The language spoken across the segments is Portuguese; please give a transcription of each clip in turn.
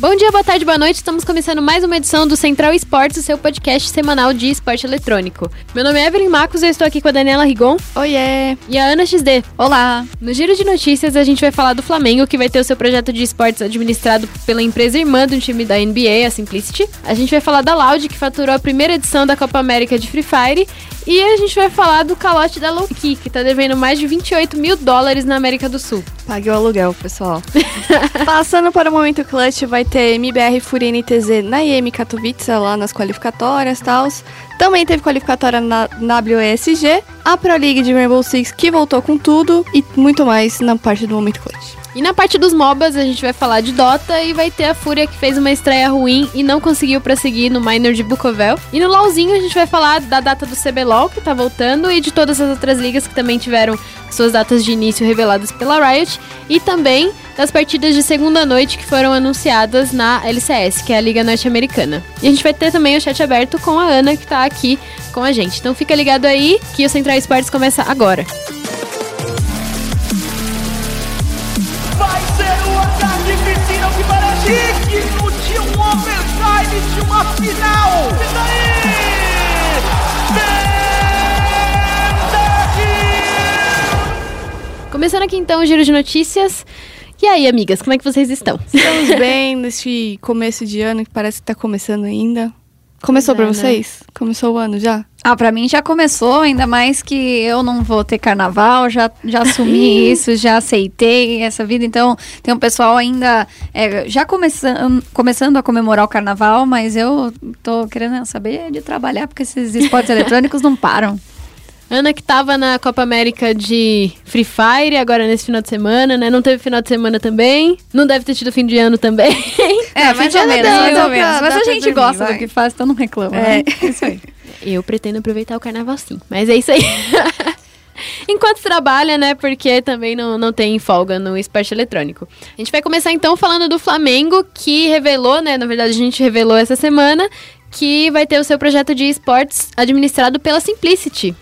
Bom dia, boa tarde, boa noite. Estamos começando mais uma edição do Central Esportes, o seu podcast semanal de esporte eletrônico. Meu nome é Evelyn Marcos e eu estou aqui com a Daniela Rigon. Oiê! E a Ana XD. Olá! No giro de notícias, a gente vai falar do Flamengo, que vai ter o seu projeto de esportes administrado pela empresa irmã do time da NBA, a Simplicity. A gente vai falar da Loud, que faturou a primeira edição da Copa América de Free Fire. E a gente vai falar do calote da Lowkey, que está devendo mais de 28 mil dólares na América do Sul. Pague o aluguel, pessoal. Passando para o momento clutch, vai ter MBR Fúria NTZ na IEM Katowice, lá nas qualificatórias e tal. Também teve qualificatória na WESG, a Pro League de Rainbow Six que voltou com tudo e muito mais na parte do momento clutch. E na parte dos MOBAs, a gente vai falar de Dota e vai ter a Fúria que fez uma estreia ruim e não conseguiu prosseguir no Minor de Bukovel. E no LoLzinho, a gente vai falar da data do CBLOL, que tá voltando, e de todas as outras ligas que também tiveram suas datas de início reveladas pela Riot. E também das partidas de segunda noite que foram anunciadas na LCS, que é a Liga Norte-Americana. E a gente vai ter também o chat aberto com a Ana, que tá aqui com a gente. Então fica ligado aí que o Central Esportes começa agora. Vai de uma final. E daí? Começando aqui então o giro de notícias. E aí, amigas, como é que vocês estão? Estamos bem neste começo de ano que parece que tá começando ainda. Começou Pois é, pra vocês? Começou o ano já? Ah, pra mim já começou, ainda mais que eu não vou ter carnaval, já, já assumi isso, já aceitei essa vida. Então, tem um pessoal ainda é, já começando, começando a comemorar o carnaval, mas eu tô querendo saber de trabalhar, porque esses esportes eletrônicos não param. Ana que tava na Copa América de Free Fire, agora nesse final de semana, né? Não teve final de semana também. Não deve ter tido fim de ano também. É, Ah, mais ou menos, mais ou menos. Mas a gente dormir, gosta vai. do que faz, então não reclama. É. né? Isso aí. Eu pretendo aproveitar o carnaval sim, mas é isso aí. Enquanto trabalha, né? Porque também não, não tem folga no esporte eletrônico. A gente vai começar então falando do Flamengo, que revelou, né? Na verdade, a gente revelou essa semana que vai ter o seu projeto de esportes administrado pela Simplicity.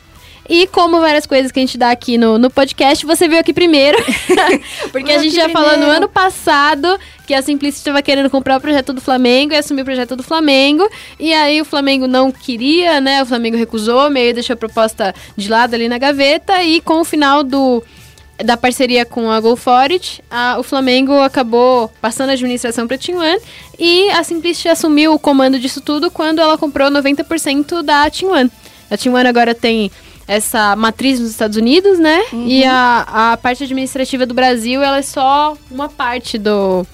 E como várias coisas que a gente dá aqui no, no podcast, você veio aqui primeiro. Porque a gente já falou no primeiro. ano passado que a Simplicity estava querendo comprar o projeto do Flamengo e assumir o projeto do Flamengo. E aí o Flamengo não queria, né? O Flamengo recusou, meio deixou a proposta de lado ali na gaveta. E com o final do da parceria com a Go For It, a- o Flamengo acabou passando a administração para a Team One e a Simplicity assumiu o comando disso tudo quando ela comprou 90% da Team One. A Team One agora tem essa matriz nos Estados Unidos, né? E a, a parte administrativa do Brasil, ela é só uma parte do,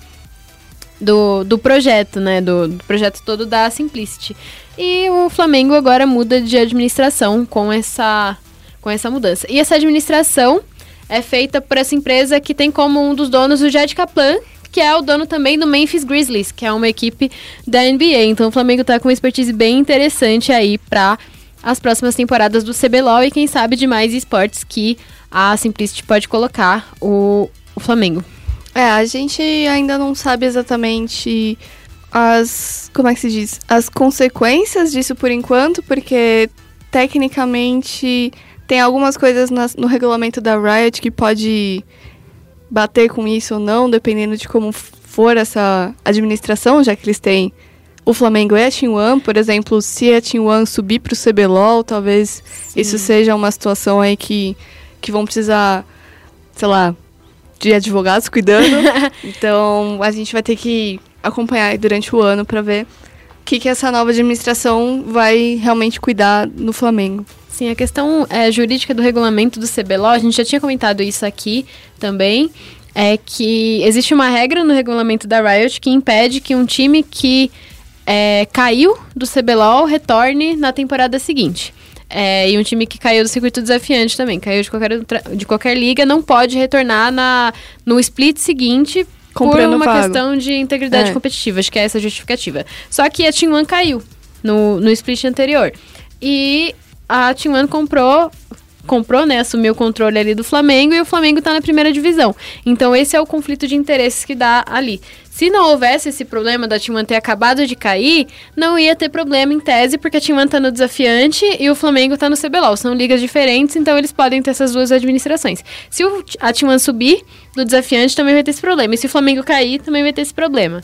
do, do projeto, né? Do, do projeto todo da Simplicity. E o Flamengo agora muda de administração com essa, com essa mudança. E essa administração é feita por essa empresa que tem como um dos donos o Jed Kaplan, que é o dono também do Memphis Grizzlies, que é uma equipe da NBA. Então o Flamengo tá com uma expertise bem interessante aí para as próximas temporadas do CBLOL e quem sabe de mais esportes que a Simplicity pode colocar o, o Flamengo. É, a gente ainda não sabe exatamente as. Como é que se diz? As consequências disso por enquanto, porque tecnicamente tem algumas coisas no regulamento da Riot que pode bater com isso ou não, dependendo de como for essa administração, já que eles têm o Flamengo e a Team One, por exemplo, se a Team One subir pro CBLOL, talvez isso seja uma situação aí que, que vão precisar, sei lá, de advogados cuidando. então a gente vai ter que acompanhar durante o ano para ver o que, que essa nova administração vai realmente cuidar no Flamengo. Sim, a questão é, jurídica do regulamento do CBLOL, a gente já tinha comentado isso aqui também, é que existe uma regra no regulamento da Riot que impede que um time que é, caiu do CBLOL retorne na temporada seguinte. É, e um time que caiu do circuito desafiante também, caiu de qualquer, de qualquer liga, não pode retornar na, no split seguinte Comprando por uma questão de integridade É. competitiva. Acho que é essa a justificativa. Só que a Team One caiu no, no split anterior. E a Team One comprou comprou, né, assumiu o controle ali do Flamengo e o Flamengo tá na primeira divisão. Então esse é o conflito de interesses que dá ali. Se não houvesse esse problema da One ter acabado de cair, não ia ter problema em tese, porque a Team One tá no desafiante e o Flamengo tá no CBLOL. São ligas diferentes, então eles podem ter essas duas administrações. Se o, a One subir do desafiante, também vai ter esse problema. E se o Flamengo cair, também vai ter esse problema.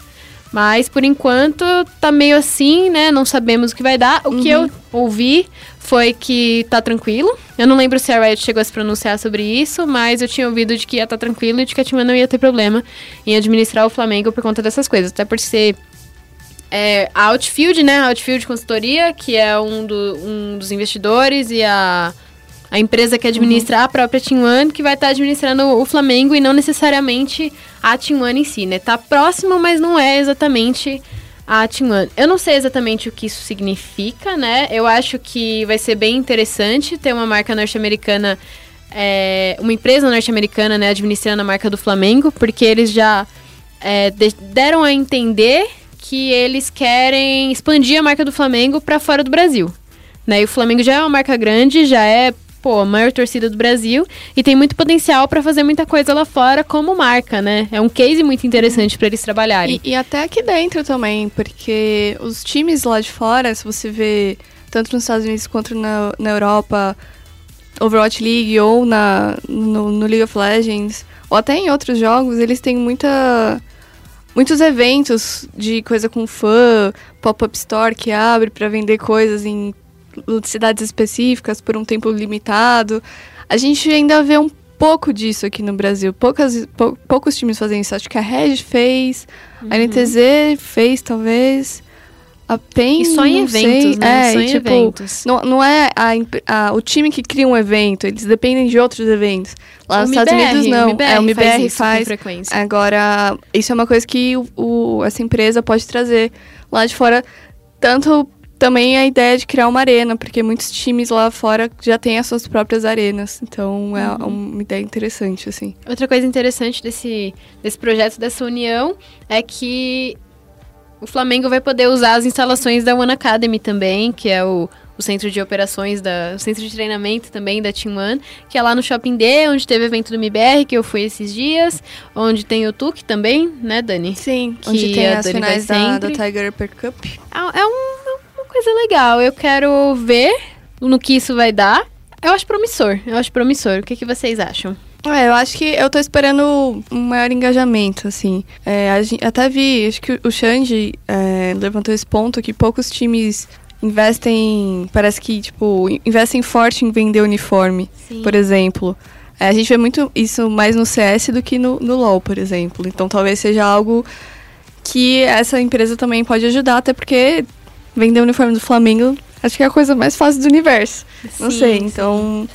Mas por enquanto tá meio assim, né? Não sabemos o que vai dar. O que eu ouvi foi que tá tranquilo. Eu não lembro se a Riot chegou a se pronunciar sobre isso, mas eu tinha ouvido de que ia estar tá tranquilo e de que a Team não ia ter problema em administrar o Flamengo por conta dessas coisas. Até por ser é, a Outfield, né? A Outfield Consultoria, que é um, do, um dos investidores e a a empresa que administra uhum. a própria Team One, que vai estar tá administrando o Flamengo e não necessariamente a Team One em si, né? Tá próximo, mas não é exatamente a. Eu não sei exatamente o que isso significa, né? Eu acho que vai ser bem interessante ter uma marca norte-americana, é, uma empresa norte-americana, né, administrando a marca do Flamengo, porque eles já é, deram a entender que eles querem expandir a marca do Flamengo para fora do Brasil. Né? E o Flamengo já é uma marca grande, já é pô, a maior torcida do Brasil e tem muito potencial para fazer muita coisa lá fora como marca, né? É um case muito interessante para eles trabalharem. E, e, até aqui dentro também, porque os times lá de fora, se você vê tanto nos Estados Unidos quanto na, na Europa, Overwatch League ou na, no, no League of Legends, ou até em outros jogos, eles têm muita muitos eventos de coisa com fã, pop-up store que abre para vender coisas em cidades específicas por um tempo limitado. A gente ainda vê um pouco disso aqui no Brasil. Poucas, pou, poucos times fazem isso. Acho que a Red fez, uhum. a NTZ fez, talvez. A PEN, e só em eventos, sei. né? É, só e, tipo, eventos. Não, não é a, a, o time que cria um evento, eles dependem de outros eventos. Lá o nos MBR, Estados Unidos, não. O é, o MBR faz. faz. Agora, isso é uma coisa que o, o, essa empresa pode trazer lá de fora, tanto também a ideia de criar uma arena, porque muitos times lá fora já têm as suas próprias arenas. Então é uhum. uma ideia interessante, assim. Outra coisa interessante desse, desse projeto, dessa união, é que o Flamengo vai poder usar as instalações da One Academy também, que é o, o centro de operações, da, o centro de treinamento também da Team One, que é lá no Shopping D, onde teve evento do MBR, que eu fui esses dias, onde tem o TUC também, né, Dani? Sim, que onde tem as finais da, da Tiger Upper Cup. É, é um coisa legal. Eu quero ver no que isso vai dar. Eu acho promissor. Eu acho promissor. O que, que vocês acham? É, eu acho que eu tô esperando um maior engajamento, assim. É, gente, até vi, acho que o Xande é, levantou esse ponto que poucos times investem, parece que, tipo, investem forte em vender uniforme, Sim. por exemplo. É, a gente vê muito isso mais no CS do que no, no LoL, por exemplo. Então talvez seja algo que essa empresa também pode ajudar, até porque vender o uniforme do Flamengo, acho que é a coisa mais fácil do universo. Sim, Não sei, então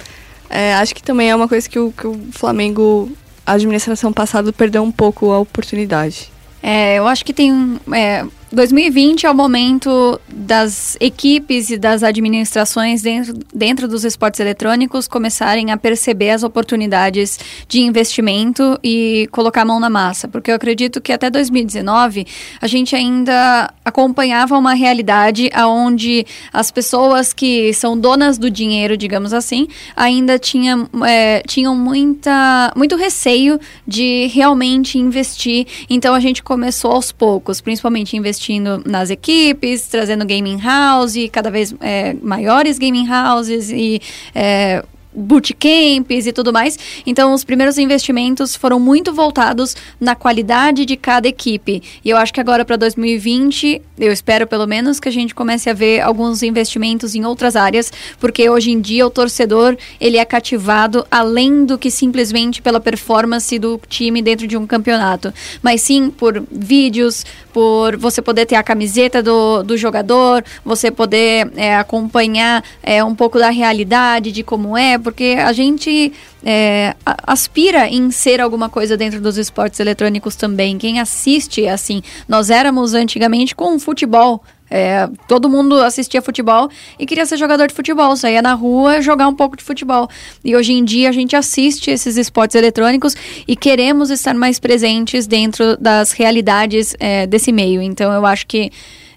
é, acho que também é uma coisa que o, que o Flamengo, a administração passada, perdeu um pouco a oportunidade. É, eu acho que tem é, 2020 é o momento das equipes e das administrações dentro, dentro dos esportes eletrônicos começarem a perceber as oportunidades de investimento e colocar a mão na massa. Porque eu acredito que até 2019 a gente ainda acompanhava uma realidade onde as pessoas que são donas do dinheiro, digamos assim, ainda tinha, é, tinham muita, muito receio de realmente investir. Então a gente começou aos poucos, principalmente investir investindo nas equipes, trazendo gaming house, cada vez é, maiores gaming houses e é, bootcamps e tudo mais. Então, os primeiros investimentos foram muito voltados na qualidade de cada equipe. E eu acho que agora para 2020, eu espero pelo menos que a gente comece a ver alguns investimentos em outras áreas, porque hoje em dia o torcedor, ele é cativado além do que simplesmente pela performance do time dentro de um campeonato, mas sim por vídeos, por você poder ter a camiseta do, do jogador, você poder é, acompanhar é, um pouco da realidade de como é, porque a gente é, aspira em ser alguma coisa dentro dos esportes eletrônicos também. Quem assiste, assim, nós éramos antigamente com futebol. É, todo mundo assistia futebol e queria ser jogador de futebol, saía na rua jogar um pouco de futebol. E hoje em dia a gente assiste esses esportes eletrônicos e queremos estar mais presentes dentro das realidades é, desse meio. Então eu acho que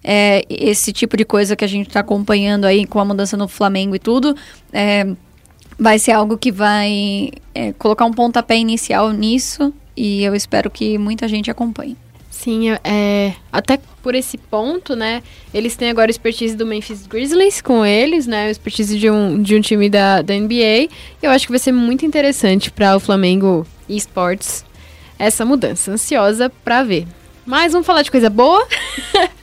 é, esse tipo de coisa que a gente está acompanhando aí com a mudança no Flamengo e tudo, é, vai ser algo que vai é, colocar um pontapé inicial nisso e eu espero que muita gente acompanhe. Sim, é, até por esse ponto, né? Eles têm agora a expertise do Memphis Grizzlies com eles, né? A expertise de um, de um time da, da NBA. Eu acho que vai ser muito interessante para o Flamengo eSports essa mudança. Ansiosa para ver. Mas vamos falar de coisa boa.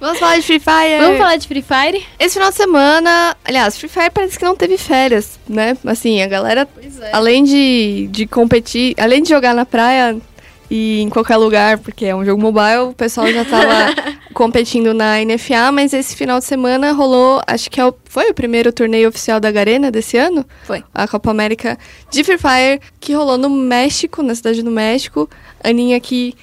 Vamos falar de Free Fire. Vamos falar de Free Fire. Esse final de semana, aliás, Free Fire parece que não teve férias, né? Assim, a galera, é. além de, de competir, além de jogar na praia e em qualquer lugar, porque é um jogo mobile, o pessoal já tava competindo na NFA, mas esse final de semana rolou, acho que é o, foi o primeiro torneio oficial da Garena desse ano? Foi. A Copa América de Free Fire, que rolou no México, na cidade do México. Aninha que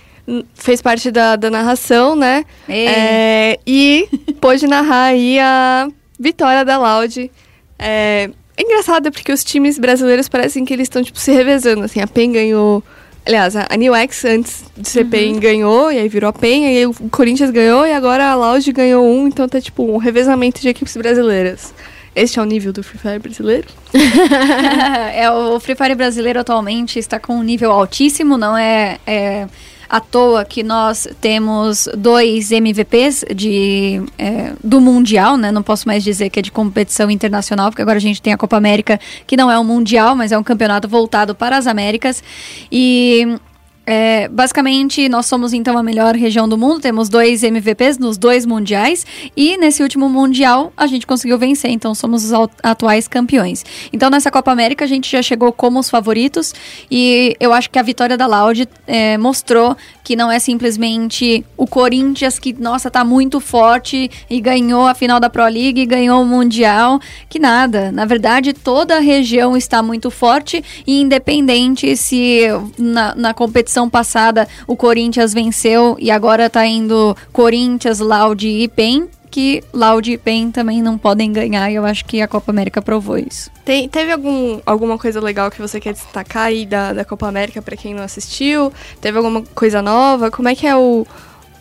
fez parte da, da narração, né? É, e pôde narrar aí a vitória da Loud. É, é engraçado porque os times brasileiros parecem que eles estão tipo, se revezando. Assim, a PEN ganhou. Aliás, a New X antes de ser PEN ganhou, e aí virou a PEN, e aí o Corinthians ganhou, e agora a Loud ganhou um, então tá tipo um revezamento de equipes brasileiras. Este é o nível do Free Fire brasileiro? é, o Free Fire brasileiro atualmente está com um nível altíssimo, não é, é à toa que nós temos dois MVPs de, é, do Mundial, né? Não posso mais dizer que é de competição internacional, porque agora a gente tem a Copa América, que não é um Mundial, mas é um campeonato voltado para as Américas. E é, basicamente, nós somos então a melhor região do mundo, temos dois MVPs nos dois mundiais, e nesse último mundial a gente conseguiu vencer, então somos os atuais campeões. Então nessa Copa América a gente já chegou como os favoritos, e eu acho que a vitória da Loud é, mostrou que não é simplesmente o Corinthians que, nossa, tá muito forte e ganhou a final da Pro League, e ganhou o Mundial, que nada. Na verdade, toda a região está muito forte. E independente se na, na competição passada o Corinthians venceu e agora tá indo Corinthians, Loud e PEN, que Loud e PEN também não podem ganhar e eu acho que a Copa América provou isso. Tem, teve algum, alguma coisa legal que você quer destacar aí da, da Copa América pra quem não assistiu? Teve alguma coisa nova? Como é que é o.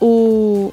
o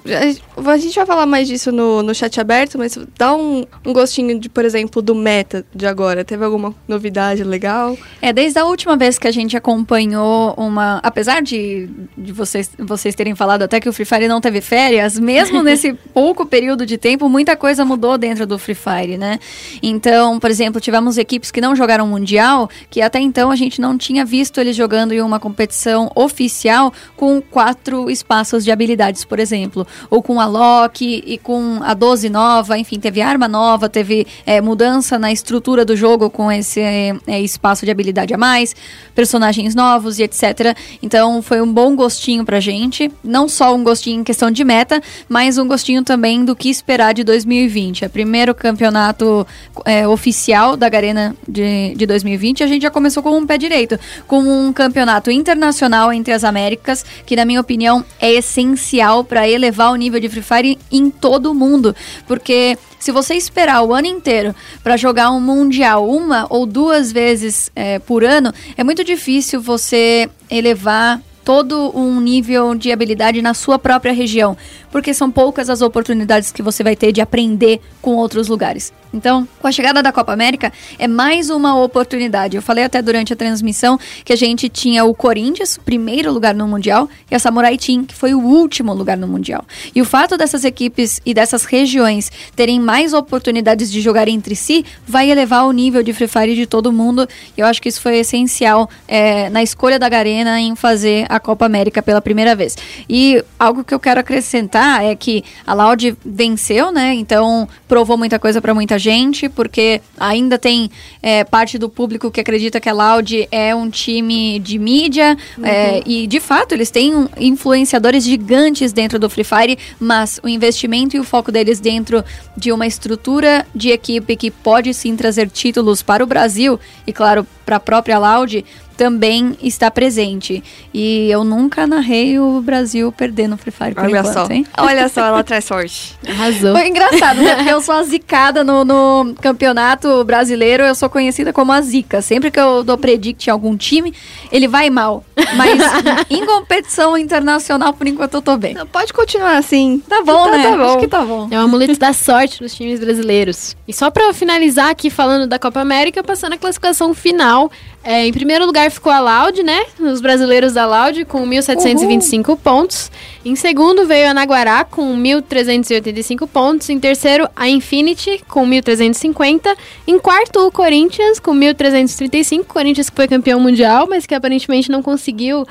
a gente vai falar mais disso no, no chat aberto, mas dá um, um gostinho de, por exemplo, do meta de agora. Teve alguma novidade legal? É, desde a última vez que a gente acompanhou uma. Apesar de, de vocês, vocês terem falado até que o Free Fire não teve férias, mesmo nesse pouco período de tempo, muita coisa mudou dentro do Free Fire, né? Então, por exemplo, tivemos equipes que não jogaram Mundial, que até então a gente não tinha visto eles jogando em uma competição oficial com quatro espaços de habilidades, por exemplo. Ou com a Loki e com a 12 nova, enfim, teve arma nova, teve é, mudança na estrutura do jogo com esse é, espaço de habilidade a mais, personagens novos e etc. Então foi um bom gostinho pra gente. Não só um gostinho em questão de meta, mas um gostinho também do que esperar de 2020. É o primeiro campeonato é, oficial da Garena de, de 2020. A gente já começou com um pé direito, com um campeonato internacional entre as Américas, que na minha opinião é essencial para elevar o nível de Free Fire em todo o mundo, porque se você esperar o ano inteiro para jogar um mundial uma ou duas vezes é, por ano, é muito difícil você elevar todo um nível de habilidade na sua própria região, porque são poucas as oportunidades que você vai ter de aprender com outros lugares. Então, com a chegada da Copa América, é mais uma oportunidade. Eu falei até durante a transmissão que a gente tinha o Corinthians, primeiro lugar no Mundial, e a Samurai Team, que foi o último lugar no Mundial. E o fato dessas equipes e dessas regiões terem mais oportunidades de jogar entre si vai elevar o nível de Free Fire de todo mundo. E eu acho que isso foi essencial é, na escolha da Garena em fazer a Copa América pela primeira vez. E algo que eu quero acrescentar é que a Loud venceu, né? Então provou muita coisa para muita gente, porque ainda tem é, parte do público que acredita que a Loud é um time de mídia, é, e de fato eles têm um- influenciadores gigantes dentro do Free Fire, mas o investimento e o foco deles dentro de uma estrutura de equipe que pode sim trazer títulos para o Brasil e, claro, para a própria Loud. Também está presente. E eu nunca narrei o Brasil perder no Free Fire por Olha enquanto, só. hein? Olha só, ela traz sorte. Arrasou. Foi engraçado, né? Porque eu sou a zicada no, no campeonato brasileiro, eu sou conhecida como a zica. Sempre que eu dou predict em algum time, ele vai mal. Mas em competição internacional, por enquanto, eu tô bem. Não, Pode continuar assim. Tá bom, Tá- né? tá bom. Acho que tá bom. É o amuleto da sorte dos times brasileiros. E só pra finalizar aqui falando da Copa América, passando a classificação final. É, em primeiro lugar ficou a Loud, né? Os brasileiros da Loud com 1.725 pontos. Em segundo veio a Naguará com 1.385 pontos. Em terceiro, a Infinity com 1.350. Em quarto, o Corinthians com 1.335. Corinthians que foi campeão mundial, mas que aparentemente não conseguiu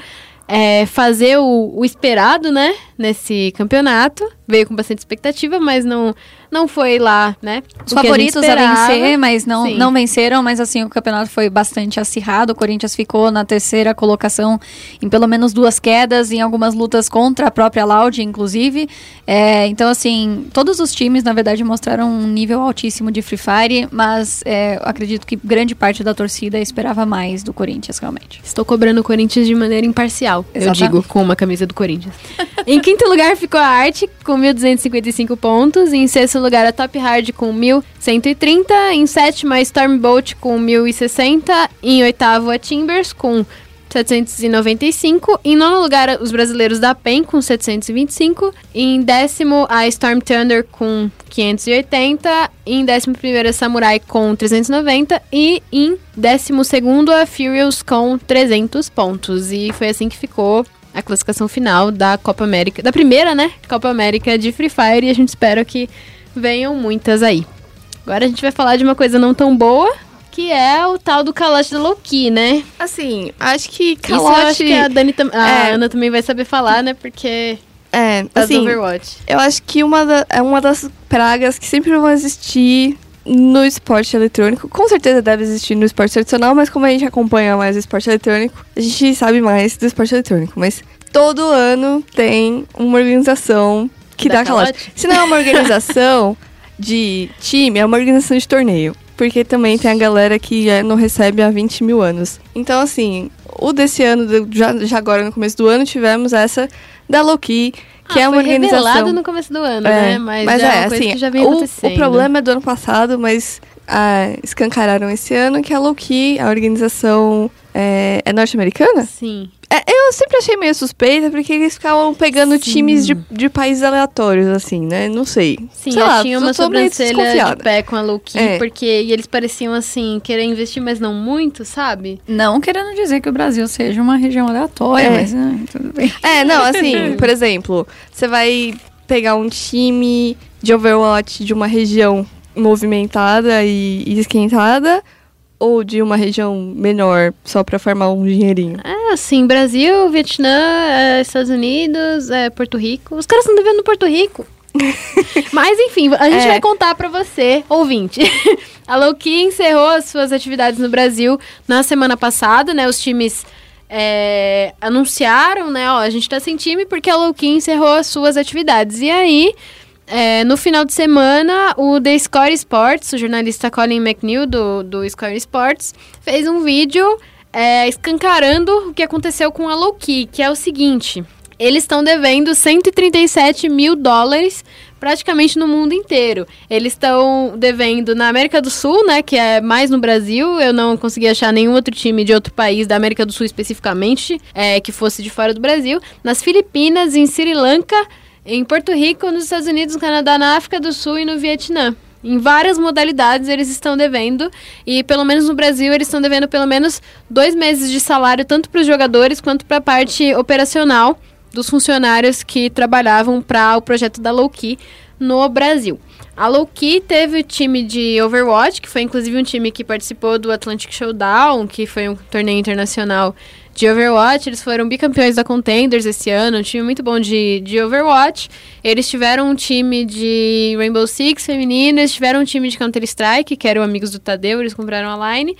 é, fazer o, o esperado, né? Nesse campeonato. Veio com bastante expectativa, mas não, não foi lá, né? Os a favoritos a, esperava. vencer, mas não, Sim. não venceram. Mas assim, o campeonato foi bastante acirrado. O Corinthians ficou na terceira colocação em pelo menos duas quedas, em algumas lutas contra a própria Laude, inclusive. É, então, assim, todos os times, na verdade, mostraram um nível altíssimo de Free Fire, mas é, eu acredito que grande parte da torcida esperava mais do Corinthians, realmente. Estou cobrando o Corinthians de maneira imparcial, eu Exatamente. digo, com uma camisa do Corinthians. em quinto lugar ficou a Arte, com 1.255 pontos. Em sexto lugar, a Top Hard, com 1.130. Em sétimo, a Stormbolt, com 1.060. Em oitavo, a Timbers, com 795. Em nono lugar, os brasileiros da PEN, com 725. Em décimo, a Storm Thunder, com 580. Em décimo primeiro, a Samurai, com 390. E em décimo segundo, a Furious, com 300 pontos. E foi assim que ficou a classificação final da Copa América. Da primeira, né? Copa América de Free Fire. E a gente espera que venham muitas aí. Agora a gente vai falar de uma coisa não tão boa, que é o tal do calote da Loki, né? Assim, acho que Isso eu calote... acho que a, Dani tam- a É. Ana também vai saber falar, né? Porque É, assim, Overwatch. eu acho que uma da- é uma das pragas que sempre vão existir no esporte eletrônico. Com certeza deve existir no esporte tradicional, mas como a gente acompanha mais o esporte eletrônico, a gente sabe mais do esporte eletrônico. Mas todo ano tem uma organização que Dá dá calote. calote? Se não é uma organização de time, é uma organização de torneio. Porque também tem a galera que é, não recebe há 20 mil anos. Então, assim, o desse ano, já, já agora no começo do ano, tivemos essa da Loki, que Ah, é uma foi organização. no começo do ano, É, né? Mas, já é coisa que já vem o, o problema é do ano passado, mas ah, escancararam esse ano que a Loki, a organização é, é norte-americana? Sim. É, eu sempre achei meio suspeita, porque eles ficavam pegando Sim. times de, de países aleatórios, assim, né? Não sei. Sim, sei eu lá, tinha uma eu tô meio sobrancelha de desconfiada. pé com a Loki, É. porque e eles pareciam assim, querer investir, mas não muito, sabe? Não querendo dizer que o Brasil seja uma região aleatória, É. mas ah, tudo bem. É, não, assim, por exemplo, você vai pegar um time de Overwatch de uma região movimentada e, e esquentada ou de uma região menor só pra farmar um dinheirinho? É, assim, Brasil, Vietnã, é, Estados Unidos, é, Porto Rico. Os caras estão devendo no Porto Rico. Mas enfim, a gente É. vai contar pra você, ouvinte. A Loki encerrou as suas atividades no Brasil na semana passada, né? Os times é, anunciaram, né? Ó, a gente tá sem time porque a Loki encerrou as suas atividades. E aí, é, no final de semana, o The Score Sports, o jornalista Colin McNeil do, do Score Sports, fez um vídeo é, escancarando o que aconteceu com a Loki, que é o seguinte. Eles estão devendo 137 mil dólares praticamente no mundo inteiro. Eles estão devendo na América do Sul, né, que é mais no Brasil. Eu não consegui achar nenhum outro time de outro país da América do Sul especificamente é, que fosse de fora do Brasil. Nas Filipinas, em Sri Lanka, em Porto Rico, nos Estados Unidos, no Canadá, na África do Sul e no Vietnã. Em várias modalidades eles estão devendo e pelo menos no Brasil eles estão devendo pelo menos dois meses de salário tanto para os jogadores quanto para a parte operacional dos funcionários que trabalhavam para o projeto da Lowkey no Brasil. A Lowkey teve o time de Overwatch, que foi inclusive um time que participou do Atlantic Showdown, que foi um torneio internacional de Overwatch. Eles foram bicampeões da Contenders esse ano, um time muito bom de, de Overwatch. Eles tiveram um time de Rainbow Six feminino, eles tiveram um time de Counter-Strike, que eram amigos do Tadeu, eles compraram a line.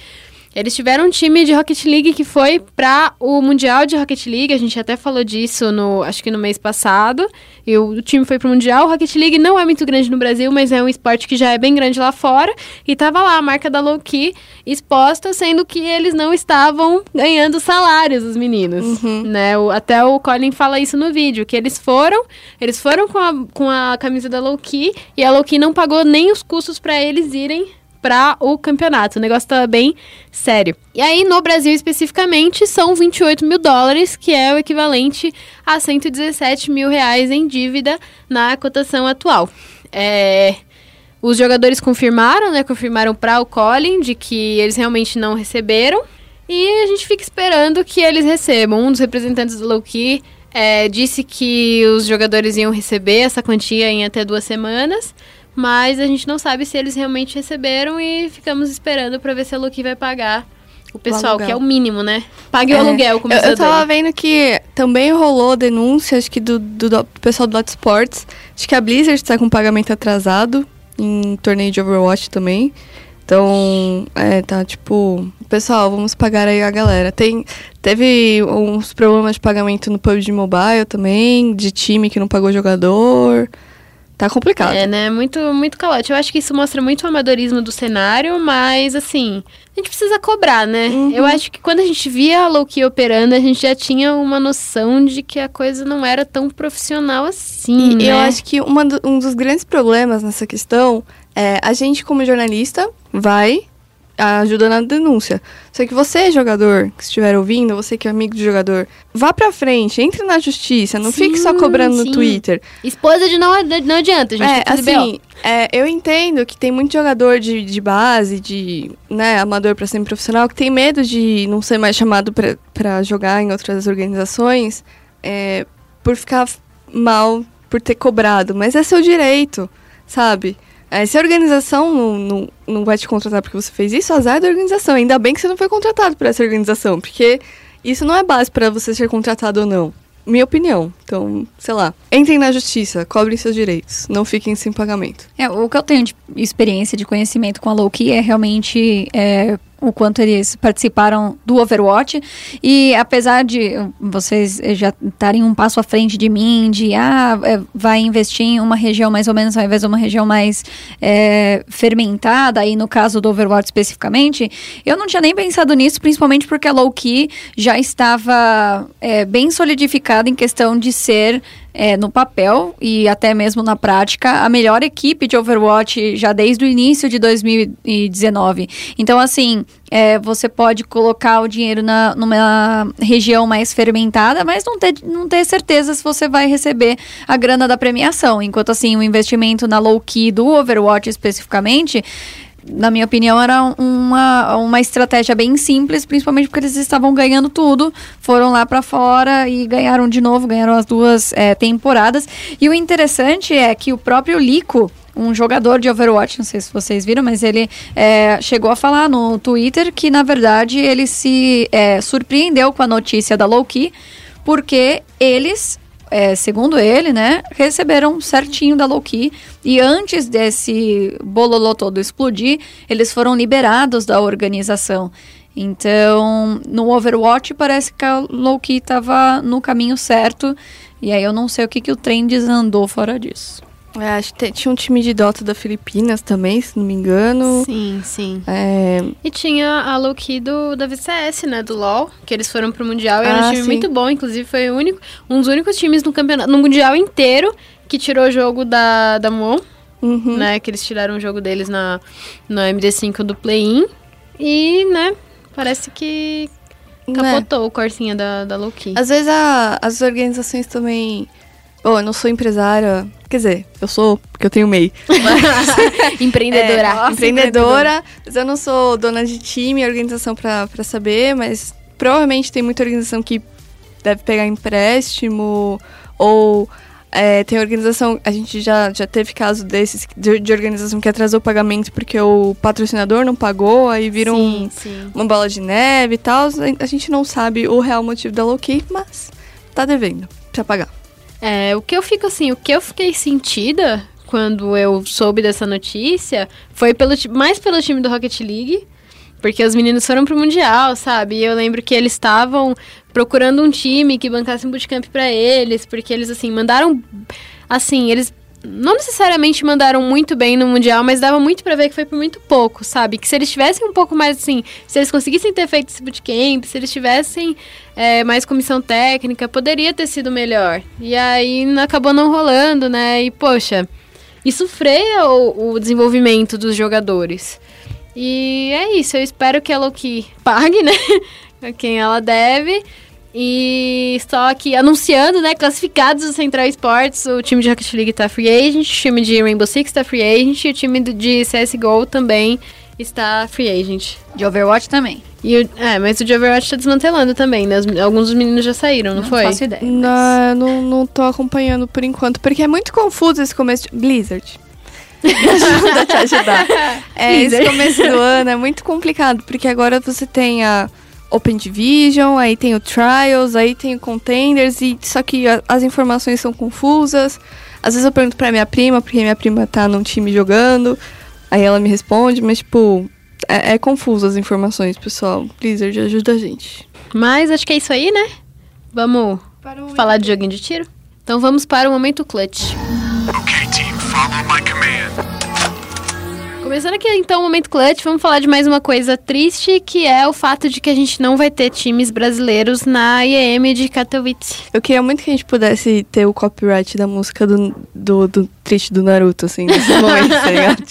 Eles tiveram um time de Rocket League que foi para o Mundial de Rocket League. A gente até falou disso no, acho que no mês passado. E o, o time foi pro Mundial. O Rocket League não é muito grande no Brasil, mas é um esporte que já é bem grande lá fora. E tava lá a marca da Lowkey exposta, sendo que eles não estavam ganhando salários, os meninos. Né? O- até o Colin fala isso no vídeo, que eles foram, eles foram com a, com a camisa da Lowkey e a Lowkey não pagou nem os custos para eles irem para o campeonato. O negócio tá bem sério. E aí, no Brasil especificamente, são 28 mil dólares, que é o equivalente a 117 mil reais em dívida na cotação atual. É, Os jogadores confirmaram, né? Confirmaram para o Colin de que eles realmente não receberam. E a gente fica esperando que eles recebam. Um dos representantes do Lowkey é, disse que os jogadores iam receber essa quantia em até duas semanas. Mas a gente não sabe se eles realmente receberam e ficamos esperando para ver se a Lucky vai pagar O pessoal, aluguel. que é o mínimo, né? Pague o É, aluguel, como eu, eu tava vendo que também rolou denúncia, acho que do, do, do pessoal do Dot Sports. Acho que a Blizzard tá com pagamento atrasado em torneio de Overwatch também. Então, é, tá tipo, pessoal, vamos pagar aí a galera. Tem, teve uns problemas de pagamento no PUBG Mobile também, de time que não pagou jogador. Tá complicado. É, né? Muito, muito caótico. Eu acho que isso mostra muito o amadorismo do cenário, mas, assim, a gente precisa cobrar, né? Uhum. Eu acho que quando a gente via a Loki operando, a gente já tinha uma noção de que a coisa não era tão profissional assim, E né? eu acho que do- um dos grandes problemas nessa questão é a gente, como jornalista, vai ajuda na denúncia. Só que você, jogador, que estiver ouvindo, você que é amigo do jogador, vá pra frente, entre na justiça, não Sim, fique só cobrando sim. no Twitter. Esposa de não, não adianta, gente. é, assim, é, eu entendo que tem muito jogador de, de base, de né, amador pra ser profissional, que tem medo de não ser mais chamado pra- pra jogar em outras organizações é, por ficar mal por ter cobrado. Mas é seu direito, sabe? É, se a organização não, não, não vai te contratar porque você fez isso, azar da organização. Ainda bem que você não foi contratado por essa organização, porque isso não é base pra você ser contratado ou não. Minha opinião. Então, sei lá. Entrem na justiça, cobrem seus direitos. Não fiquem sem pagamento. É, o que eu tenho de experiência, de conhecimento com a Loki é realmente é, o quanto eles participaram do Overwatch. E apesar de vocês já estarem um passo à frente de mim, de ah, é, vai investir em uma região mais ou menos ao invés de uma região mais é, fermentada, aí no caso do Overwatch especificamente, eu não tinha nem pensado nisso, principalmente porque a Loki já estava é, bem solidificada em questão de ser é, no papel e até mesmo na prática, a melhor equipe de Overwatch já desde o início de 2019. Então, assim, é, você pode colocar o dinheiro na, numa região mais fermentada, mas não ter, não ter certeza se você vai receber a grana da premiação. Enquanto, assim, o investimento na low-key do Overwatch especificamente na minha opinião, era uma, uma estratégia bem simples, principalmente porque eles estavam ganhando tudo, foram lá pra fora e ganharam de novo, ganharam as duas é, temporadas. E o interessante é que o próprio Lico, um jogador de Overwatch, não sei se vocês viram, mas ele é, chegou a falar no Twitter que, na verdade, ele se é, surpreendeu com a notícia da Loki, porque eles é, segundo ele, né, receberam certinho da Loki e antes desse bololô todo explodir, eles foram liberados da organização. Então, no Overwatch parece que a Loki estava no caminho certo e aí eu não sei o que, que o trem desandou fora disso. É, acho que tinha um time de Dota da Filipinas também, se não me engano. Sim, sim. É, E tinha a Loki do, da VCS, né? Do LoL, que eles foram pro Mundial. e era um Ah, time sim. muito bom, inclusive foi único, um dos únicos times no campeonato, no Mundial inteiro, que tirou o jogo da, da Mon, uhum. né? Que eles tiraram o jogo deles na, no MD5 do Play-In. E, né, parece que Né? capotou o corsinha da, da Loki. Às vezes a- as organizações também. Bom, eu não sou empresária. Quer dizer, eu sou, porque eu tenho MEI. Empreendedora. É, Nossa, empreendedora, mas eu não sou dona de time, organização pra, pra saber, mas provavelmente tem muita organização que deve pegar empréstimo ou é, tem organização, a gente já, já teve caso desses de, de organização que atrasou o pagamento porque o patrocinador não pagou, aí vira um, uma bola de neve e tal. A gente não sabe o real motivo da low-key, mas tá devendo pra pagar. É, o que eu fico assim, o que eu fiquei sentida quando eu soube dessa notícia foi pelo, mais pelo time do Rocket League, porque os meninos foram pro Mundial, sabe? E eu lembro que eles estavam procurando um time que bancasse um bootcamp pra eles, porque eles, assim, mandaram. Assim, eles não necessariamente mandaram muito bem no Mundial, mas dava muito pra ver que foi por muito pouco, sabe? Que se eles tivessem um pouco mais, assim, se eles conseguissem ter feito esse bootcamp, se eles tivessem é, mais comissão técnica, poderia ter sido melhor. E aí acabou não rolando, né? E, poxa, isso freia o, o desenvolvimento dos jogadores. E é isso, eu espero que a Loki pague, né? a quem ela deve. E só aqui anunciando, né? Classificados do Central Sports, o time de Rocket League tá free agent, o time de Rainbow Six tá free agent o time de CSGO também está free agent. De Overwatch também. E o, é, mas o de Overwatch tá desmantelando também, né? Os- alguns dos meninos já saíram, não, foi? faço ideia. Não, não, não tô acompanhando por enquanto, porque é muito confuso esse começo de... Blizzard. Me ajuda a te ajudar. É, esse começo do ano é muito complicado, porque agora você tem a Open Division, aí tem o Trials, aí tem o Contenders, e só que a- as informações são confusas. Às vezes eu pergunto pra minha prima, porque minha prima tá num time jogando, aí ela me responde, mas tipo, é, é confuso as informações, pessoal. Blizzard ajuda a gente. Mas acho que é isso aí, né? Vamos falar de joguinho de tiro? Então vamos para o momento clutch. Okay, team, follow my command. Começando aqui então o momento clutch, vamos falar de mais uma coisa triste, que é o fato de que a gente não vai ter times brasileiros na IEM de Katowice. Eu queria muito que a gente pudesse ter o copyright da música do, do, do triste do Naruto, assim, nesse momento, tá ligado?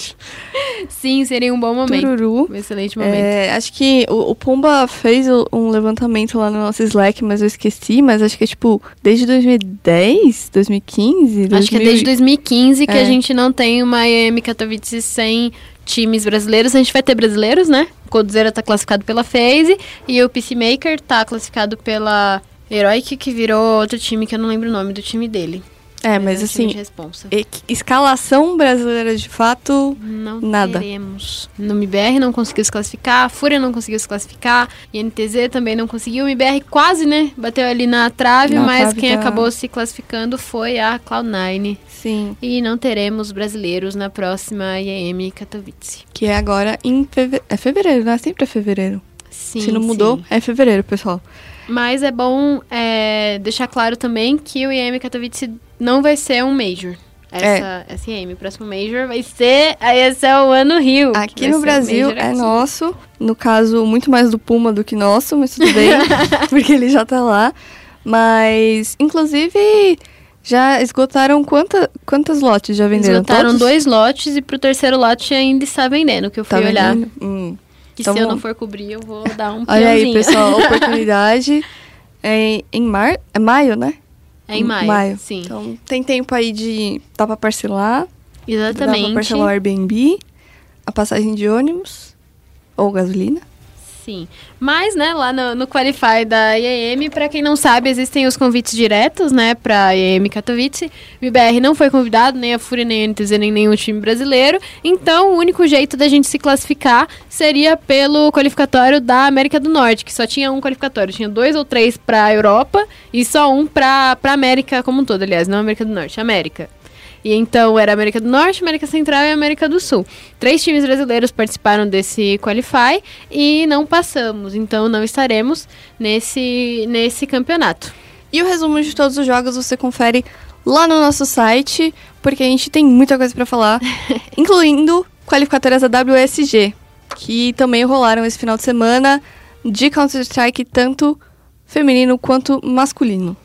Sim, seria um bom momento. Tururu. Um excelente momento. É, acho que o, o Pumba fez o- um levantamento lá no nosso Slack, mas eu esqueci. Mas acho que é tipo desde 2010, 2015. Acho que é 2000 desde 2015 que É. a gente não tem uma IEM Katowice sem times brasileiros. A gente vai ter brasileiros, né? O Coldzera tá classificado pela FaZe e o Peacemaker tá classificado pela Heroic, que virou outro time que eu não lembro o nome do time dele. É, mas assim, escalação brasileira de fato. Não Nada. teremos. No MBR não conseguiu se classificar, a Fúria não conseguiu se classificar, INTZ também não conseguiu. O MBR quase, né? Bateu ali na trave, Na mas trave quem da- acabou se classificando foi a Cloud9. Sim. E não teremos brasileiros na próxima IEM Katowice. Que é agora em fevereiro. É fevereiro, né? Sempre é fevereiro. Sim, Se não mudou, sim. é fevereiro, pessoal. Mas é bom é, deixar claro também que o IEM Katowice não vai ser um Major. Essa, essa IEM, o próximo Major vai ser. Aí esse é o ano Rio. Aqui no Brasil é aqui. nosso. No caso, muito mais do Puma do que nosso, mas tudo bem. porque ele já tá lá. Mas, inclusive, já esgotaram quanta, quantas lotes já venderam? Esgotaram Todos? dois lotes e pro terceiro lote ainda está vendendo, que eu fui Tá olhar. Hum. Que Então se eu não for cobrir, eu vou dar um Olha aí, pessoal, oportunidade. É em mar... é maio, né? É em maio, sim. Então tem tempo aí de. dá pra parcelar. Dá pra Exatamente. parcelar o Airbnb, a passagem de ônibus ou gasolina. Sim. Mas, né, lá no, no Qualify da IEM, pra quem não sabe, existem os convites diretos, né, pra IEM Katowice. O IBR não foi convidado, nem a FURIA, nem a NTZ, nem nenhum time brasileiro. Então, o único jeito da gente se classificar seria pelo qualificatório da América do Norte, que só tinha um qualificatório. Tinha dois ou três pra Europa e só um pra, pra América como um todo, aliás, não América do Norte, América. E então era América do Norte, América Central e América do Sul. Três times brasileiros participaram desse Qualify e não passamos, então não estaremos nesse, nesse campeonato. E o resumo de todos os jogos você confere lá no nosso site, porque a gente tem muita coisa pra falar, incluindo qualificatórias da WSG, que também rolaram esse final de semana de Counter-Strike, tanto feminino quanto masculino.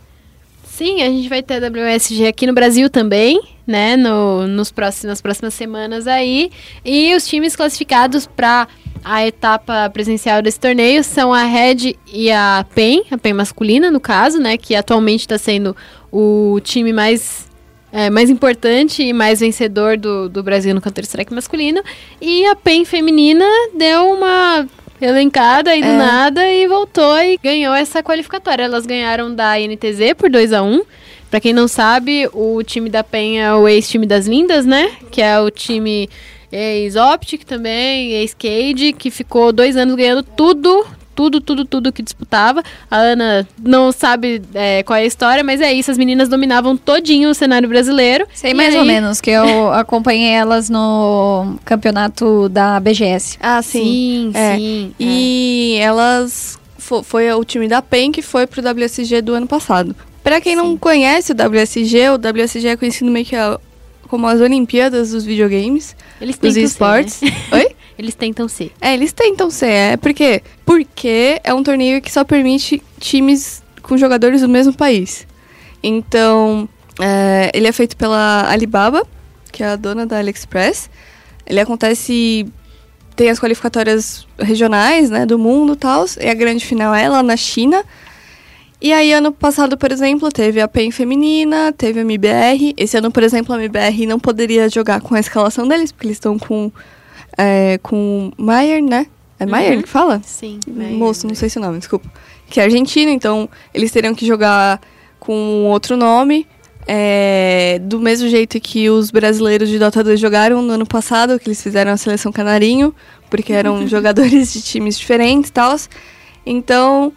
Sim, a gente vai ter a WSG aqui no Brasil também, né? No, nos próximos, nas próximas semanas aí. E os times classificados para a etapa presencial desse torneio são a Red e a PEN, a PEN masculina, no caso, né? Que atualmente está sendo o time mais. é, mais importante e mais vencedor do, do Brasil no Counter-Strike masculino. E a PEN feminina deu uma elencada aí do É. nada e voltou e ganhou essa qualificatória. Elas ganharam da INTZ por 2 a 1 Pra quem não sabe, o time da PEN é o ex-time das Lindas, né? Que é o time ex-Optic também, ex-Cade, que ficou dois anos ganhando tudo, tudo, tudo, tudo que disputava. A Ana não sabe é, qual é a história, mas é isso. As meninas dominavam todinho o cenário brasileiro. Sei mais ou aí- menos, que eu acompanhei elas no campeonato da BGS. Ah, Sim, É. sim. é. E elas fo- foi o time da PEN que foi pro WSG do ano passado. Pra quem não Sim. conhece o WSG, o WSG é conhecido meio que a- como as Olimpíadas dos videogames, Eles dos esportes. ser, né? Oi? Eles tentam ser. É, eles tentam ser. É, por quê? Porque é um torneio que só permite times com jogadores do mesmo país. Então, é, ele é feito pela Alibaba, que é a dona da AliExpress. Ele acontece. Tem as qualificatórias regionais, né, do mundo tal. E a grande final é lá na China. E aí, ano passado, por exemplo, teve a PEN feminina, teve a MBR. Esse ano, por exemplo, a MBR não poderia jogar com a escalação deles, porque eles estão com, é, com Maier, né? É Maier Uhum. que fala? Sim. Moço, não sei se o nome, desculpa. Que é argentino, então eles teriam que jogar com outro nome É, do mesmo jeito que os brasileiros de Dota 2 jogaram no ano passado, que eles fizeram a seleção canarinho, porque eram jogadores de times diferentes e tal. Então,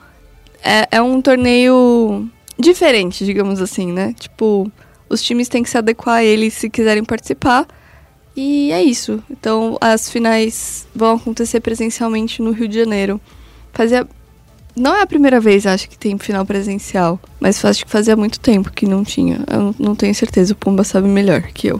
é, é um torneio diferente, digamos assim, né? Tipo, os times têm que se adequar a ele se quiserem participar. E é isso. Então, as finais vão acontecer presencialmente no Rio de Janeiro. Fazia. Não é a primeira vez, acho, que tem final presencial. Mas acho que fazia muito tempo que não tinha. Eu não- tenho certeza. O Pumba sabe melhor que eu.